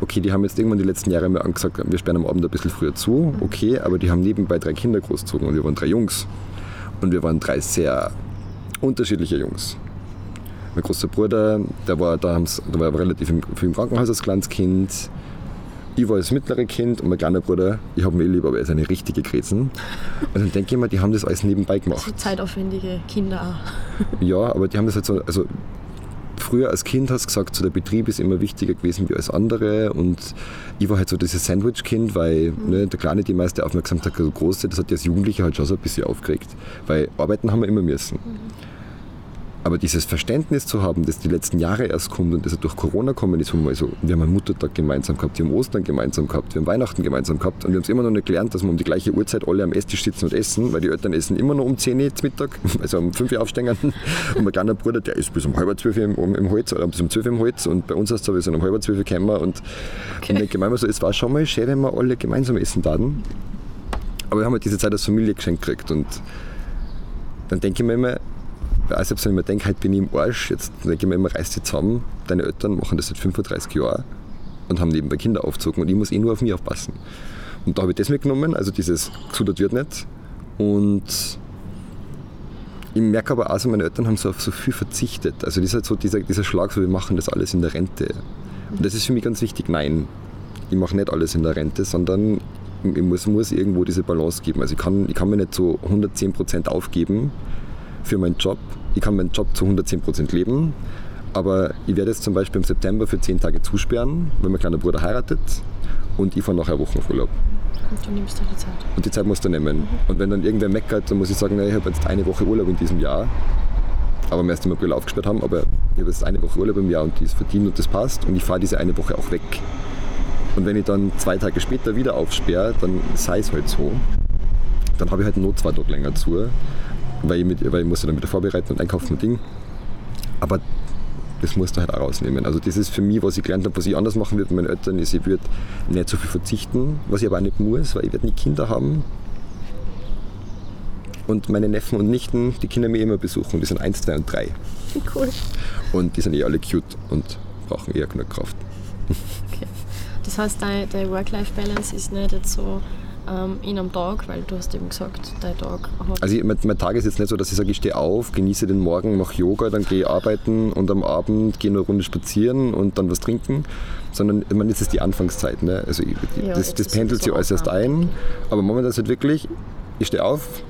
Okay, die haben jetzt irgendwann die letzten Jahre mir angesagt, wir sperren am Abend ein bisschen früher zu. Okay, aber die haben nebenbei drei Kinder großgezogen und wir waren drei Jungs. Und wir waren drei sehr unterschiedliche Jungs. Mein großer Bruder, der war, da der war relativ viel im Krankenhaus als kleines Kind ich war das mittlere Kind und mein kleiner Bruder, ich habe mich lieb, aber er ist eine richtige Grätzen. Und dann denke ich mir, die haben das alles nebenbei gemacht. So zeitaufwendige Kinder auch. ja, aber die haben das halt so, also früher als Kind hast du gesagt, so der Betrieb ist immer wichtiger gewesen wie alles andere und ich war halt so dieses Sandwich-Kind, weil mhm. ne, der Kleine die meiste Aufmerksamkeit, der Große, das hat die als Jugendliche halt schon so ein bisschen aufgeregt, weil arbeiten haben wir immer müssen. Mhm. Aber dieses Verständnis zu haben, das die letzten Jahre erst kommt und das durch Corona kommen ist, wo wir, so, wir haben einen Muttertag gemeinsam gehabt, wir haben Ostern gemeinsam gehabt, wir haben Weihnachten gemeinsam gehabt und wir haben es immer noch nicht gelernt, dass wir um die gleiche Uhrzeit alle am Esstisch sitzen und essen, weil die Eltern essen immer noch um 10 Uhr zum Mittag, also um 5 Uhr aufstehen. Und mein kleiner Bruder, der ist bis um halb zwölf im, im Holz oder bis um 12 Uhr im Holz und bei uns ist es so, wir sind um halb zwölf gekommen und, okay. und meine so, es war schon mal schön, wenn wir alle gemeinsam essen würden. Aber wir haben halt diese Zeit als Familie geschenkt gekriegt und dann denke ich mir immer, auch selbst wenn ich mir denke, heute bin ich im Arsch, jetzt denke ich mir immer, reiß dich zusammen, deine Eltern machen das seit 35 Jahren und haben nebenbei Kinder aufgezogen und ich muss eh nur auf mich aufpassen. Und da habe ich das mitgenommen, also dieses gesudert wird nicht. Und ich merke aber auch so, meine Eltern haben so auf so viel verzichtet. Also das ist halt so dieser, dieser Schlag, so wir machen das alles in der Rente. Und das ist für mich ganz wichtig, nein, ich mache nicht alles in der Rente, sondern ich muss, muss irgendwo diese Balance geben. Also ich kann, ich kann mir nicht so 110% aufgeben für meinen Job ich kann meinen Job zu 110% leben, aber ich werde jetzt zum Beispiel im September für 10 Tage zusperren, weil mein kleiner Bruder heiratet und ich fahre nachher Wochen auf Urlaub. Und du nimmst dir die Zeit. Und die Zeit musst du nehmen. Mhm. Und wenn dann irgendwer meckert, dann muss ich sagen, na, ich habe jetzt eine Woche Urlaub in diesem Jahr. Aber wir erst im April aufgesperrt haben, aber ich habe jetzt eine Woche Urlaub im Jahr und die ist verdient und das passt und ich fahre diese eine Woche auch weg. Und wenn ich dann zwei Tage später wieder aufsperre, dann sei es halt so. Dann habe ich halt nur zwei Tage länger zu weil ich, mit, weil ich musste dann wieder vorbereiten und einkaufen und Ding. Aber das musst du halt auch rausnehmen. Also das ist für mich, was ich gelernt habe, was ich anders machen würde mit meinen Eltern, ist, ich würde nicht so viel verzichten, was ich aber auch nicht muss, weil ich werde nie Kinder haben. Und meine Neffen und Nichten, die Kinder mir immer besuchen, die sind 1, 2 und 3. Cool. Und die sind eh alle cute und brauchen eher genug Kraft. Okay. Das heißt, deine, deine Work-Life-Balance ist nicht jetzt so ähm, in einem Tag, weil du hast eben gesagt, dein Tag. Also mein, mein, Tag ist jetzt nicht so, dass ich sage, ich stehe auf, genieße den Morgen, mache Yoga, dann gehe ich arbeiten und am Abend gehe eine Runde spazieren und dann was trinken, sondern man ist es die Anfangszeit. Ne? Also ich, ja, das, das pendelt sich alles erst ein, aber momentan ist es halt wirklich, ich stehe auf,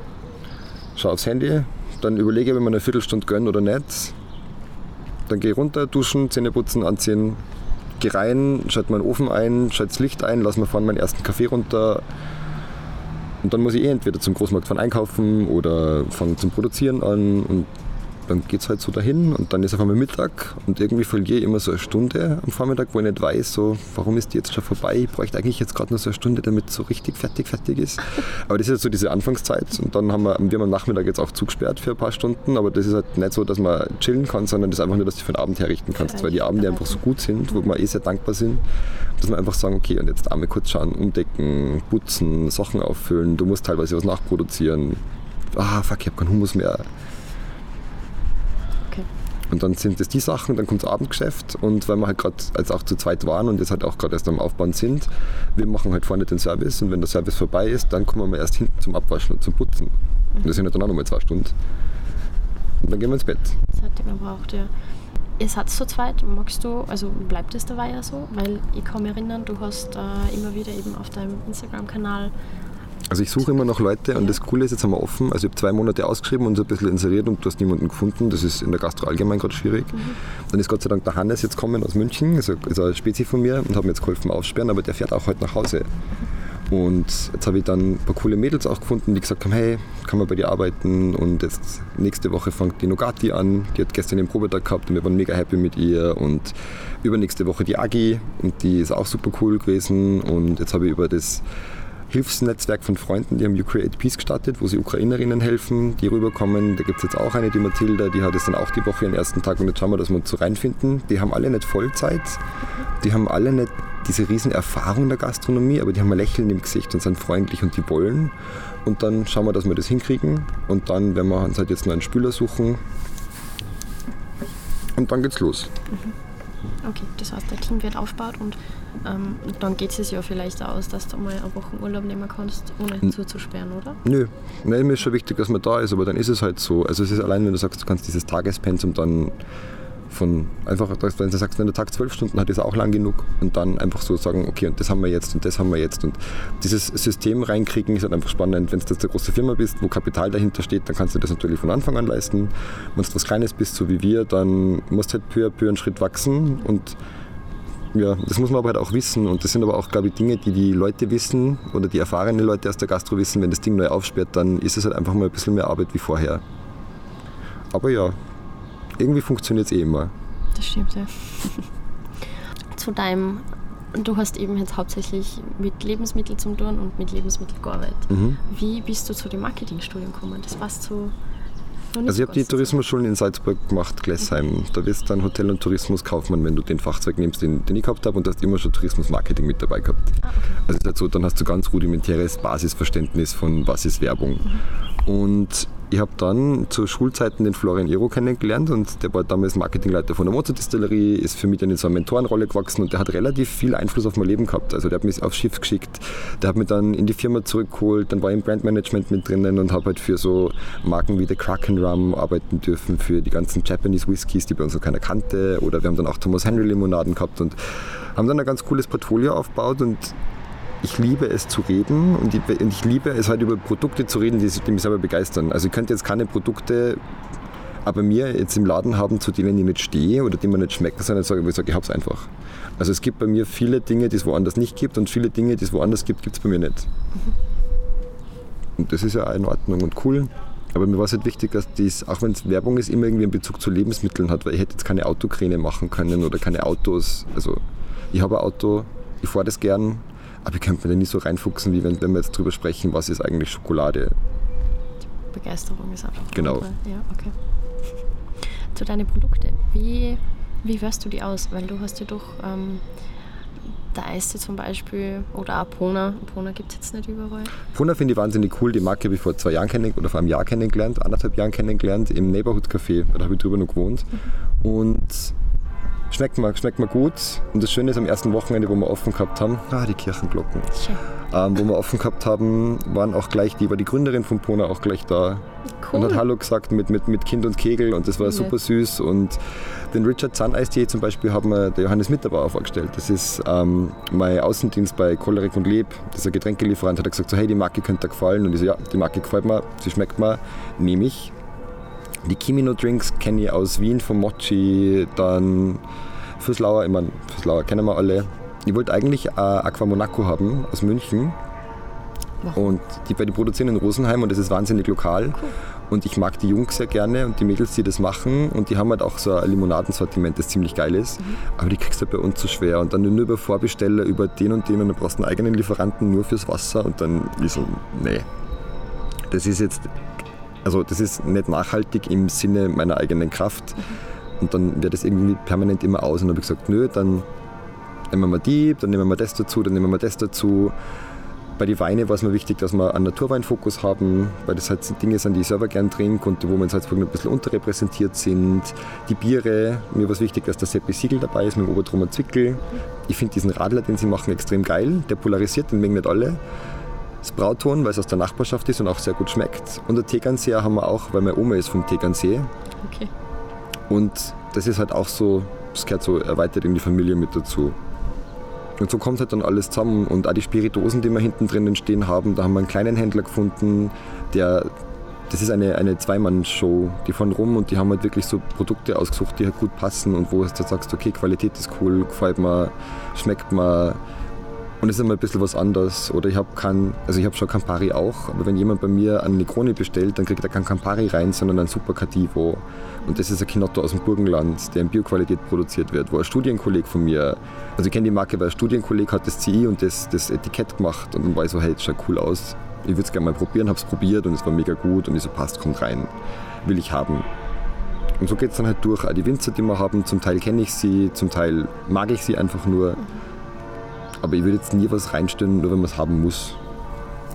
schaue aufs Handy, dann überlege, wenn man eine Viertelstunde gönnt oder nicht, dann gehe ich runter, duschen, Zähne putzen, anziehen, gehe rein, schalte meinen Ofen ein, schalte das Licht ein, lasse mir vorne meinen ersten Kaffee runter, und dann muss ich eh entweder zum Großmarkt fahren einkaufen oder fangen zum Produzieren an. Und dann geht es halt so dahin und dann ist auf einmal Mittag und irgendwie verliere ich immer so eine Stunde am Vormittag, wo ich nicht weiß, so, warum ist die jetzt schon vorbei? Ich bräuchte eigentlich jetzt gerade nur so eine Stunde, damit es so richtig fertig fertig ist. Aber das ist jetzt so diese Anfangszeit und dann haben wir, wir haben am Nachmittag jetzt auch zugesperrt für ein paar Stunden, aber das ist halt nicht so, dass man chillen kann, sondern das ist einfach nur, dass du für den Abend herrichten kannst, weil die Abende einfach so gut sind, wo wir eh sehr dankbar sind, dass wir einfach sagen, okay, und jetzt einmal kurz schauen, umdecken, putzen, Sachen auffüllen, du musst teilweise was nachproduzieren. Ah, fuck, ich habe keinen Hummus mehr Und dann sind es die Sachen, dann kommt das Abendgeschäft und weil wir halt gerade als auch zu zweit waren und jetzt halt auch gerade erst am Aufbauen sind, wir machen halt vorne den Service und wenn der Service vorbei ist, dann kommen wir erst hinten zum Abwaschen und zum Putzen. Und das sind halt dann auch nochmal zwei Stunden. Und dann gehen wir ins Bett. Zeit, die man braucht, ja. Ihr seid zu zweit, magst du, also bleibt es dabei ja so? Weil ich kann mich erinnern, du hast äh, immer wieder eben auf deinem Instagram-Kanal Also ich suche immer noch Leute und das Coole ist, jetzt haben wir offen, also ich habe zwei Monate ausgeschrieben und so ein bisschen inseriert und du hast niemanden gefunden. Das ist in der Gastro allgemein gerade schwierig. Dann ist Gott sei Dank der Hannes jetzt kommen aus München, also ist ein Spezi von mir und hat mir jetzt geholfen aufsperren, aber der fährt auch heute nach Hause. Und jetzt habe ich dann ein paar coole Mädels auch gefunden, die gesagt haben, hey, kann man bei dir arbeiten? Und jetzt nächste Woche fängt die Nogati an, die hat gestern den Probetag gehabt und wir waren mega happy mit ihr. Und übernächste Woche die Agi und die ist auch super cool gewesen. Und jetzt habe ich über das Hilfsnetzwerk von Freunden, die haben Create Peace gestartet, wo sie Ukrainerinnen helfen, die rüberkommen. Da gibt es jetzt auch eine, die Mathilda, die hat es dann auch die Woche den ersten Tag und jetzt schauen wir, dass wir uns so reinfinden. Die haben alle nicht Vollzeit, die haben alle nicht diese riesen Erfahrung der Gastronomie, aber die haben ein Lächeln im Gesicht und sind freundlich und die wollen. Und dann schauen wir, dass wir das hinkriegen und dann werden wir uns halt jetzt noch einen Spüler suchen und dann geht's los. Okay, das heißt, der Team wird aufgebaut und ähm, dann geht es ja vielleicht aus, dass du mal eine Woche Urlaub nehmen kannst, ohne zuzusperren, oder? Nö, Nein, mir ist schon wichtig, dass man da ist, aber dann ist es halt so. Also es ist allein, wenn du sagst, du kannst dieses Tagespensum dann von einfach, wenn du sagst, wenn der Tag zwölf Stunden hat, ist auch lang genug und dann einfach so sagen, okay, und das haben wir jetzt und das haben wir jetzt und dieses System reinkriegen ist halt einfach spannend. Wenn du jetzt eine große Firma bist, wo Kapital dahinter steht, dann kannst du das natürlich von Anfang an leisten. Wenn du was Kleines bist, so wie wir, dann musst du halt peu à peu einen Schritt wachsen und ja, das muss man aber halt auch wissen und das sind aber auch, glaube ich, Dinge, die die Leute wissen oder die erfahrenen Leute aus der Gastro wissen, wenn das Ding neu aufsperrt, dann ist es halt einfach mal ein bisschen mehr Arbeit wie vorher. Aber ja, irgendwie funktioniert es eh immer. Das stimmt, ja. Zu deinem, du hast eben jetzt hauptsächlich mit Lebensmitteln zum tun und mit Lebensmitteln gearbeitet. Mhm. Wie bist du zu dem Marketingstudium gekommen? Das warst du noch nicht Also ich habe die. Tourismusschulen in Salzburg gemacht, Glessheim. Da wirst du dann Hotel- und Tourismuskaufmann, wenn du den Fachzweig nimmst, den, den ich gehabt habe und du hast immer schon Tourismusmarketing mit dabei gehabt. Ah, okay. Also ist halt so, dann hast du ganz rudimentäres Basisverständnis von was ist Werbung. Und ich habe dann zu Schulzeiten den Florian Ero kennengelernt und der war damals Marketingleiter von der Mozart-Distillerie, ist für mich dann in so eine Mentorenrolle gewachsen und der hat relativ viel Einfluss auf mein Leben gehabt. Also der hat mich aufs Schiff geschickt, der hat mich dann in die Firma zurückgeholt, dann war ich im Brandmanagement mit drinnen und habe halt für so Marken wie The Kraken Rum arbeiten dürfen, für die ganzen Japanese Whiskys, die bei uns noch keiner kannte oder wir haben dann auch Thomas Henry Limonaden gehabt und haben dann ein ganz cooles Portfolio aufgebaut und ich liebe es zu reden und ich, und ich liebe es halt über Produkte zu reden, die, die mich selber begeistern. Also ich könnte jetzt keine Produkte aber mir jetzt im Laden haben, zu denen ich nicht stehe oder die mir nicht schmecken, sondern sage, wo ich sage, ich habe es einfach. Also es gibt bei mir viele Dinge, die es woanders nicht gibt und viele Dinge, die es woanders gibt, gibt es bei mir nicht. Und das ist ja auch in Ordnung und cool. Aber mir war es halt wichtig, dass dies, auch wenn es Werbung ist, immer irgendwie einen Bezug zu Lebensmitteln hat, weil ich hätte jetzt keine Autokräne machen können oder keine Autos. Also ich habe ein Auto, ich fahre das gern, aber ich könnte mir da nicht so reinfuchsen, wie wenn, wenn wir jetzt drüber sprechen, was ist eigentlich Schokolade. Begeisterung ist einfach. Genau. andere. Ja, okay. Zu deinen Produkten. Wie, wie wählst du die aus? Weil du hast ja doch ähm, der Eiste zum Beispiel oder auch Pona. Pona gibt es jetzt nicht überall. Puna finde ich wahnsinnig cool. Die Marke habe ich vor zwei Jahren kennengelernt oder vor einem Jahr kennengelernt, anderthalb Jahren kennengelernt im Neighborhood Café. Da habe ich drüber noch gewohnt. Und schmeckt mir, schmeckt mir gut. Und das Schöne ist, am ersten Wochenende, wo wir offen gehabt haben, ah, die Kirchenglocken, Schön. ähm, wo wir offen gehabt haben, waren auch gleich, die war die Gründerin von Pona auch gleich da. Und hat Hallo gesagt mit, mit, mit Kind und Kegel und das war Ja. super süß. Und den Richard Zahn-Eistee zum Beispiel haben wir der Johannes Mitterbauer vorgestellt. Das ist ähm, mein Außendienst bei Cholerik und Leb. Dieser Getränkelieferant hat gesagt so, hey, die Marke könnte dir gefallen. Und ich so, ja, die Marke gefällt mir, sie schmeckt mir, nehme ich. Die Kimino Drinks kenne ich aus Wien vom Mochi, dann Füßlauer, ich meine, Füßlauer kennen wir alle. Ich wollte eigentlich äh, Aqua Monaco haben aus München. Warum? Und die, die produzieren in Rosenheim und das ist wahnsinnig lokal. Und ich mag die Jungs sehr gerne und die Mädels, die das machen. Und die haben halt auch so ein Limonadensortiment, das ziemlich geil ist. Aber die kriegst du halt bei uns zu schwer. Und dann nur über Vorbesteller, über den und den und dann brauchst du einen eigenen Lieferanten nur fürs Wasser. Und dann ist so, nee. Das ist jetzt, also das ist nicht nachhaltig im Sinne meiner eigenen Kraft. Und dann wird das irgendwie permanent immer aus. Und dann habe ich gesagt, nö, dann nehmen wir mal die, dann nehmen wir das dazu, dann nehmen wir das dazu. Bei den Weinen war es mir wichtig, dass wir einen Naturweinfokus haben, weil das halt Dinge sind, die ich selber gern trinke und wo wir in Salzburg ein bisschen unterrepräsentiert sind. Die Biere, mir war es wichtig, dass der Seppi Siegel dabei ist mit dem Obertrummer Zwickel. Ich finde diesen Radler, den sie machen, extrem geil. Der polarisiert, den mögen nicht alle. Das Brauton, weil es aus der Nachbarschaft ist und auch sehr gut schmeckt. Und der Tegernseer haben wir auch, weil meine Oma ist vom Tegernsee. Okay. Und das ist halt auch so, das gehört so erweitert in die Familie mit dazu. Und so kommt halt dann alles zusammen. Und auch die Spiritosen, die wir hinten drinnen stehen haben, da haben wir einen kleinen Händler gefunden, der, das ist eine, eine Zweimann-Show, die fahren rum und die haben halt wirklich so Produkte ausgesucht, die halt gut passen und wo du sagst, okay, Qualität ist cool, gefällt mir, schmeckt mir. Und es ist immer ein bisschen was anderes. Oder ich habe kein, also ich habe schon Campari auch, aber wenn jemand bei mir einen Negroni bestellt, dann kriegt er kein Campari rein, sondern ein Super Cativo. Und das ist ein Kinotto aus dem Burgenland, der in Bioqualität produziert wird, wo ein Studienkolleg von mir, also ich kenne die Marke, weil ein Studienkolleg hat das CI und das, das Etikett gemacht und dann war ich so, hey, das schaut cool aus. Ich würde es gerne mal probieren, habe es probiert und es war mega gut und ich so, passt, kommt rein. Will ich haben. Und so geht es dann halt durch. Auch die Winzer, die wir haben, zum Teil kenne ich sie, zum Teil mag ich sie einfach nur. Aber ich würde jetzt nie was reinstellen, nur wenn man es haben muss.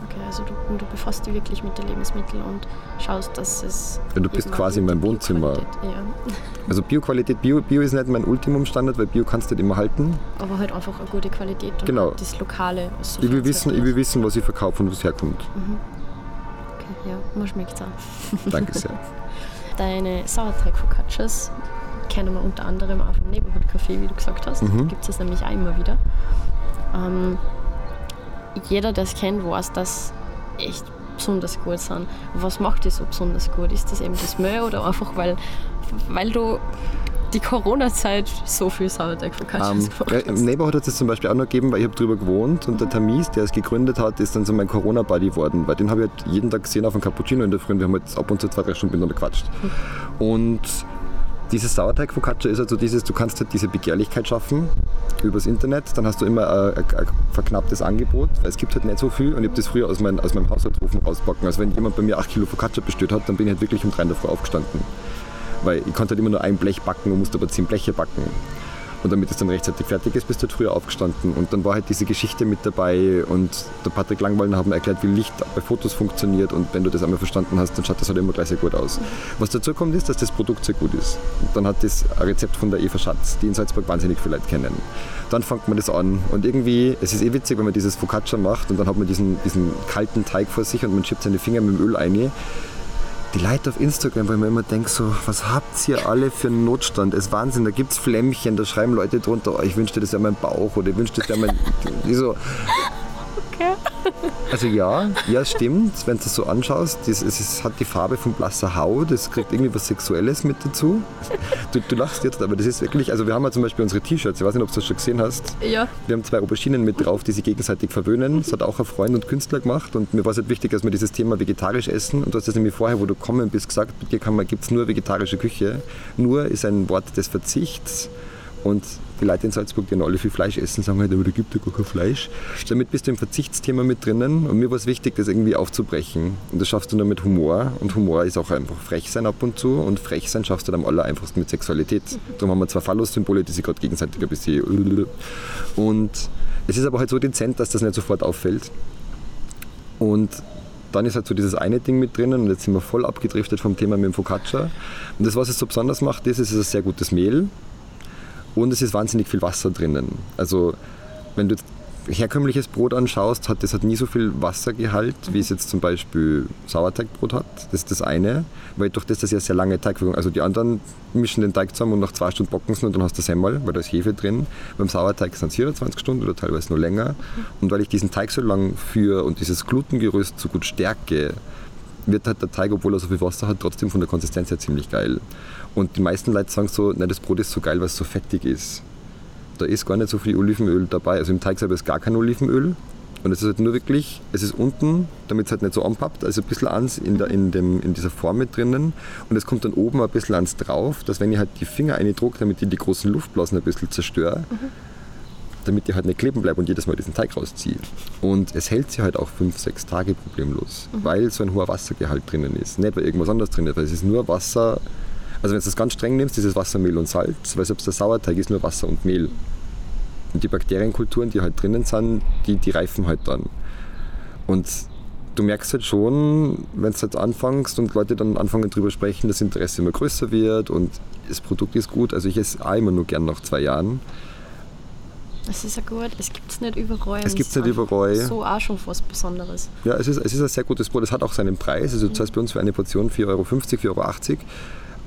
Okay, also du, du befasst dich wirklich mit den Lebensmitteln und schaust, dass es. Ja, du bist quasi in eine meinem Wohnzimmer. Ja. Also Bioqualität, Bio, Bio ist nicht mein Ultimumstandard, weil Bio kannst du nicht immer halten. Aber halt einfach eine gute Qualität und Genau. das Lokale. was Ich will wissen, ich will wissen was ich verkaufe und wo es herkommt. Okay, ja, man schmeckt es auch. Danke sehr. Deine Sauerteig-Focaccias kennen wir unter anderem auch vom Neighborhood Café, wie du gesagt hast. Mhm. Gibt es das nämlich auch immer wieder. Ähm, jeder, der es kennt, weiß, dass echt besonders gut sind. Was macht die so besonders gut? Ist das eben das Mehl oder einfach, weil, weil du die Corona-Zeit so viel Sauerteig-Focaccias Ähm, gemacht ja, hast? Im Neighborhood hat es zum Beispiel auch noch gegeben, weil ich habe drüber gewohnt und der Tamis, der es gegründet hat, ist dann so mein Corona-Buddy geworden, weil den habe ich halt jeden Tag gesehen auf einem Cappuccino in der Früh und wir haben halt ab und zu zwei, drei Stunden miteinander gequatscht. Und dieses Sauerteig-Focaccia ist halt so dieses, du kannst halt diese Begehrlichkeit schaffen übers Internet, dann hast du immer ein, ein, ein verknapptes Angebot, weil es gibt halt nicht so viel und ich habe das früher aus, mein, aus meinem Haushaltsofen rausbacken. Also wenn jemand bei mir 8 Kilo Focaccia bestellt hat, dann bin ich halt wirklich um 3 in der aufgestanden. Weil ich konnte halt immer nur ein Blech backen und musste aber 10 Bleche backen. Und damit es dann rechtzeitig fertig ist, bist du halt früher aufgestanden. Und dann war halt diese Geschichte mit dabei und der Patrick Langwallner hat mir erklärt, wie Licht bei Fotos funktioniert und wenn du das einmal verstanden hast, dann schaut das halt immer gleich sehr gut aus. Was dazu kommt, ist, dass das Produkt sehr gut ist. Und dann hat das ein Rezept von der Eva Schatz, die in Salzburg wahnsinnig viele Leute kennen. Dann fängt man das an und irgendwie, es ist eh witzig, wenn man dieses Focaccia macht und dann hat man diesen, diesen kalten Teig vor sich und man schiebt seine Finger mit dem Öl rein die Leute auf Instagram, weil man immer denkt so, was habt ihr alle für einen Notstand? Es ist Wahnsinn, da gibt es Flämmchen, da schreiben Leute drunter, oh, ich wünschte, das wäre mein Bauch oder ich wünschte, das wäre mein... Ich so, also ja, ja stimmt, wenn du es so anschaust, das, es ist, hat die Farbe von blasser Haut, es kriegt irgendwie was Sexuelles mit dazu. Du, du lachst jetzt, aber das ist wirklich, also wir haben ja zum Beispiel unsere T-Shirts, ich weiß nicht, ob du das schon gesehen hast. Ja. Wir haben zwei Auberginen mit drauf, die sich gegenseitig verwöhnen. Das hat auch ein Freund und Künstler gemacht. Und mir war es halt wichtig, dass wir dieses Thema vegetarisch essen. Und du hast das nämlich vorher, wo du gekommen bist, gesagt, bei dir gibt es nur vegetarische Küche. Nur ist ein Wort des Verzichts. Und die Leute in Salzburg, die alle viel Fleisch essen, sagen halt, aber da gibt ja gar kein Fleisch. Damit bist du im Verzichtsthema mit drinnen. Und mir war es wichtig, das irgendwie aufzubrechen. Und das schaffst du nur mit Humor. Und Humor ist auch einfach frech sein ab und zu. Und frech sein schaffst du dann am aller einfachsten mit Sexualität. Darum haben wir zwei Phallus-Symbole, die sich gerade gegenseitig ein bisschen. Und es ist aber halt so dezent, dass das nicht sofort auffällt. Und dann ist halt so dieses eine Ding mit drinnen und jetzt sind wir voll abgedriftet vom Thema mit dem Focaccia. Und das, was es so besonders macht, ist, es ist ein sehr gutes Mehl und es ist wahnsinnig viel Wasser drinnen. Also wenn du herkömmliches Brot anschaust, hat das hat nie so viel Wassergehalt, wie es jetzt zum Beispiel Sauerteigbrot hat. Das ist das eine, weil durch das das ja sehr lange Teigführung, also die anderen mischen den Teig zusammen und nach zwei Stunden bocken sie und dann hast du Semmel, weil da ist Hefe drin. Beim Sauerteig sind es 24 Stunden oder teilweise nur länger. Und weil ich diesen Teig so lang führe und dieses Glutengerüst so gut stärke, wird halt der Teig, obwohl er so viel Wasser hat, trotzdem von der Konsistenz her ziemlich geil. Und die meisten Leute sagen so, nein, das Brot ist so geil, weil es so fettig ist. Da ist gar nicht so viel Olivenöl dabei. Also im Teig selber ist gar kein Olivenöl. Und es ist halt nur wirklich, es ist unten, damit es halt nicht so anpappt, also ein bisschen ans in, der, in, dem, in dieser Form mit drinnen. Und es kommt dann oben ein bisschen ans drauf, dass wenn ich halt die Finger eindrucke, damit ich die großen Luftblasen ein bisschen zerstöre, damit die halt nicht kleben bleibt und jedes Mal diesen Teig rausziehe. Und es hält sich halt auch fünf, sechs Tage problemlos, weil so ein hoher Wassergehalt drinnen ist. Nicht, weil irgendwas anderes drin ist, weil es ist nur Wasser. Also wenn du das ganz streng nimmst, ist es Wasser, Mehl und Salz, weil selbst der Sauerteig ist nur Wasser und Mehl. Und die Bakterienkulturen, die halt drinnen sind, die, die reifen halt dann. Und du merkst halt schon, wenn du jetzt anfängst und Leute dann anfangen drüber sprechen, das Interesse immer größer wird und das Produkt ist gut. Also ich esse auch immer nur gern nach zwei Jahren. Das ist ja gut, es gibt es nicht überall. Es gibt es nicht überall. So auch schon was Besonderes. Ja, es ist, es ist ein sehr gutes Brot. Es hat auch seinen Preis. Also das heißt bei uns für eine Portion 4,50 Euro, 4,80 Euro.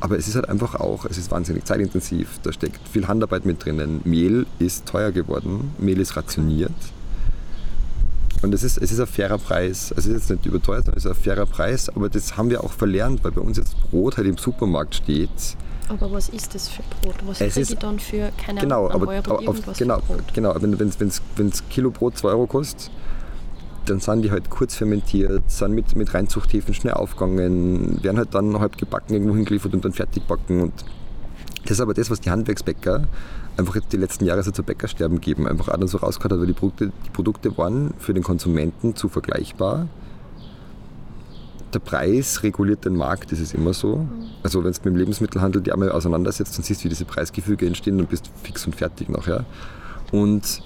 Aber es ist halt einfach auch, es ist wahnsinnig zeitintensiv. Da steckt viel Handarbeit mit drinnen. Mehl ist teuer geworden. Mehl ist rationiert. Und es ist, es ist ein fairer Preis. Also es ist jetzt nicht überteuert, sondern es ist ein fairer Preis. Aber das haben wir auch verlernt, weil bei uns jetzt Brot halt im Supermarkt steht. Aber was ist das für Brot? Was kriege ist- ich dann für, keine Genau, Ahnung, aber Euro auf, irgendwas genau, Brot? genau, wenn es Kilo Brot 2 Euro kostet, dann sind die halt kurz fermentiert, sind mit, mit Reinzuchthäfen schnell aufgegangen, werden halt dann halb gebacken irgendwo hingeliefert und dann fertig backen. Und das ist aber das, was die Handwerksbäcker einfach jetzt die letzten Jahre so zu Bäckersterben geben, einfach auch dann so rausgehört hat, weil die Produkte, die Produkte waren für den Konsumenten zu vergleichbar. Der Preis reguliert den Markt, das ist immer so. Also wenn du mit dem Lebensmittelhandel die einmal auseinandersetzt und siehst, wie diese Preisgefüge entstehen, dann bist du fix und fertig nachher. Und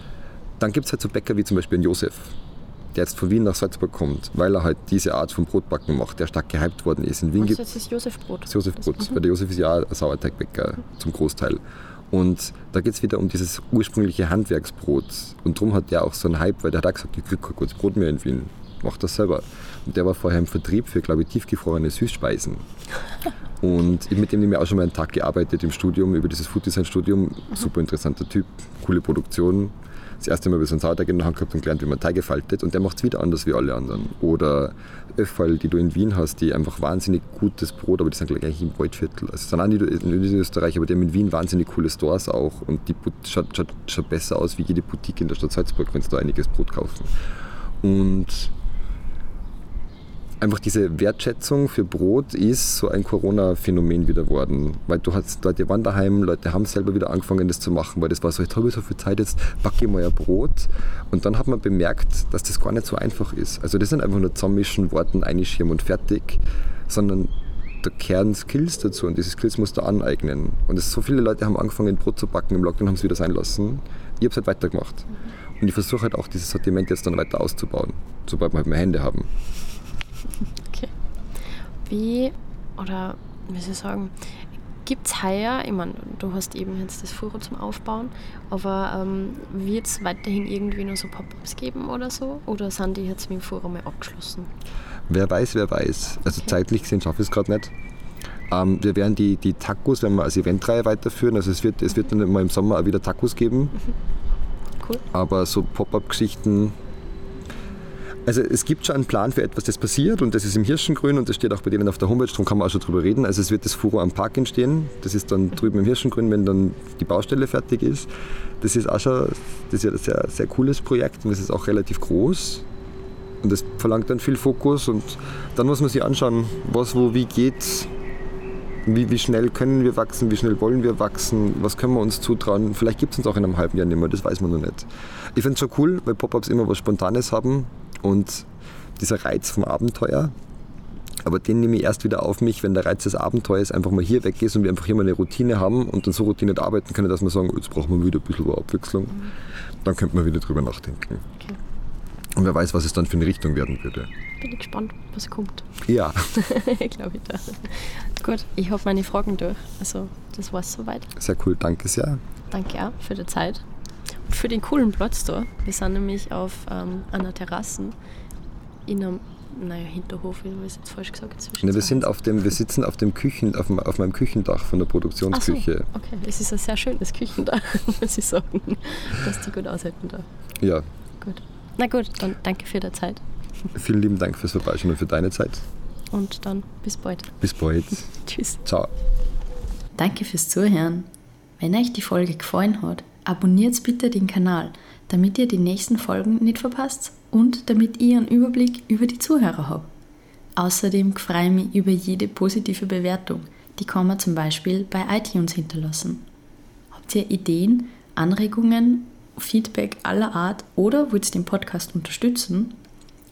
dann gibt es halt so Bäcker wie zum Beispiel einen Josef, der jetzt von Wien nach Salzburg kommt, weil er halt diese Art von Brotbacken macht, der stark gehypt worden ist. In Wien gibt ist das Josefbrot? das Josefbrot, weil der Josef ist ja auch ein Sauerteigbäcker zum Großteil. Und da geht es wieder um dieses ursprüngliche Handwerksbrot. Und darum hat der auch so einen Hype, weil der hat auch gesagt, ich kriege kein gutes Brot mehr in Wien. Mach das selber. Und der war vorher im Vertrieb für, glaube ich, tiefgefrorene Süßspeisen. Und ich- mit dem habe ich auch schon mal einen Tag gearbeitet im Studium, über dieses Food Design Studium. Super interessanter Typ, coole Produktion. Das erste Mal so einen Sauerteig in der Hand gehabt und gelernt, wie man Teige faltet. Und der macht es wieder anders wie alle anderen. Oder Öffal, die du in Wien hast, die einfach wahnsinnig gutes Brot, aber die sind gleich im Waldviertel. Also sind auch nicht in Österreich, aber die haben in Wien wahnsinnig coole Stores auch. Und die schaut, schaut, schaut besser aus wie jede Boutique in der Stadt Salzburg, wenn sie da einiges Brot kaufen. Und einfach diese Wertschätzung für Brot ist so ein Corona-Phänomen wieder worden. Weil du hast, Leute waren daheim, Leute haben selber wieder angefangen, das zu machen, weil das war so, jetzt habe ich so viel Zeit, jetzt backe ich mal ein Brot. Und dann hat man bemerkt, dass das gar nicht so einfach ist. Also das sind einfach nur zusammenmischen, Worten, einschirmen und fertig, sondern da kehren Skills dazu und diese Skills musst du aneignen. Und es, so viele Leute haben angefangen, Brot zu backen im Lockdown, haben es wieder sein lassen. Ich habe es halt weitergemacht. Und ich versuche halt auch dieses Sortiment jetzt dann weiter auszubauen, sobald wir halt mehr Hände haben. Okay. Wie, oder wie soll ich sagen, gibt es heuer, ich meine, du hast eben jetzt das Furo zum Aufbauen, aber ähm, wird es weiterhin irgendwie nur so Pop-Ups geben oder so? Oder sind die jetzt mit dem mal abgeschlossen? Wer weiß, wer weiß. Also Okay. zeitlich gesehen schaffe ich es gerade nicht. Ähm, wir werden die, die Tacos werden wir als Eventreihe weiterführen. Also es wird, es wird dann mal im Sommer auch wieder Tacos geben. Cool. Aber so Pop-up-Geschichten. Also es gibt schon einen Plan für etwas, das passiert und das ist im Hirschengrün und das steht auch bei denen auf der Homepage, darum kann man auch schon drüber reden. Also es wird das Furo am Park entstehen. Das ist dann drüben im Hirschengrün, wenn dann die Baustelle fertig ist. Das ist auch schon das ist ein sehr, sehr cooles Projekt und das ist auch relativ groß. Und das verlangt dann viel Fokus und dann muss man sich anschauen, was, wo, wie geht. Wie, wie schnell können wir wachsen, wie schnell wollen wir wachsen, was können wir uns zutrauen. Vielleicht gibt es uns auch in einem halben Jahr nicht mehr, das weiß man noch nicht. Ich finde es schon cool, weil Pop-Ups immer was Spontanes haben und dieser Reiz vom Abenteuer. Aber den nehme ich erst wieder auf mich, wenn der Reiz des Abenteuers einfach mal hier weg ist und wir einfach hier mal eine Routine haben und dann so routiniert arbeiten können, dass wir sagen, jetzt brauchen wir wieder ein bisschen Abwechslung. Dann könnte man wieder drüber nachdenken. Okay. Und wer weiß, was es dann für eine Richtung werden würde. Bin ich gespannt, was kommt. Ja, Glaube ich da. Gut, ich habe meine Fragen durch. Also, das war es soweit. sehr cool, danke sehr. Danke auch für die Zeit für den coolen Platz da. Wir sind nämlich auf ähm, einer Terrasse in einem, naja, Hinterhof, wie habe ich es jetzt falsch gesagt? zwischen Ne, wir, sind auf dem, wir sitzen auf, dem Küchen, auf, dem, auf meinem Küchendach von der Ach so, Produktionsküche. okay. Es ist ein sehr schönes Küchendach, muss ich sagen. Dass die gut aushalten da. Ja, Gut. Na gut, dann danke für die Zeit vielen lieben Dank fürs Vorbeischauen und für deine Zeit. und dann bis bald. Bis bald. Tschüss. Ciao. Danke fürs Zuhören. Wenn euch die Folge gefallen hat, abonniert bitte den Kanal, damit ihr die nächsten Folgen nicht verpasst und damit ihr einen Überblick über die Zuhörer habt. Außerdem freue ich mich über jede positive Bewertung. Die kann man zum Beispiel bei iTunes hinterlassen. Habt ihr Ideen, Anregungen, Feedback aller Art oder wollt ihr den Podcast unterstützen?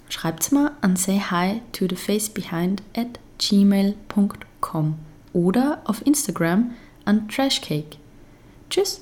Schreibt's mir an sayhi to the face behind at gmail.com oder auf Instagram an trashcake. Tschüss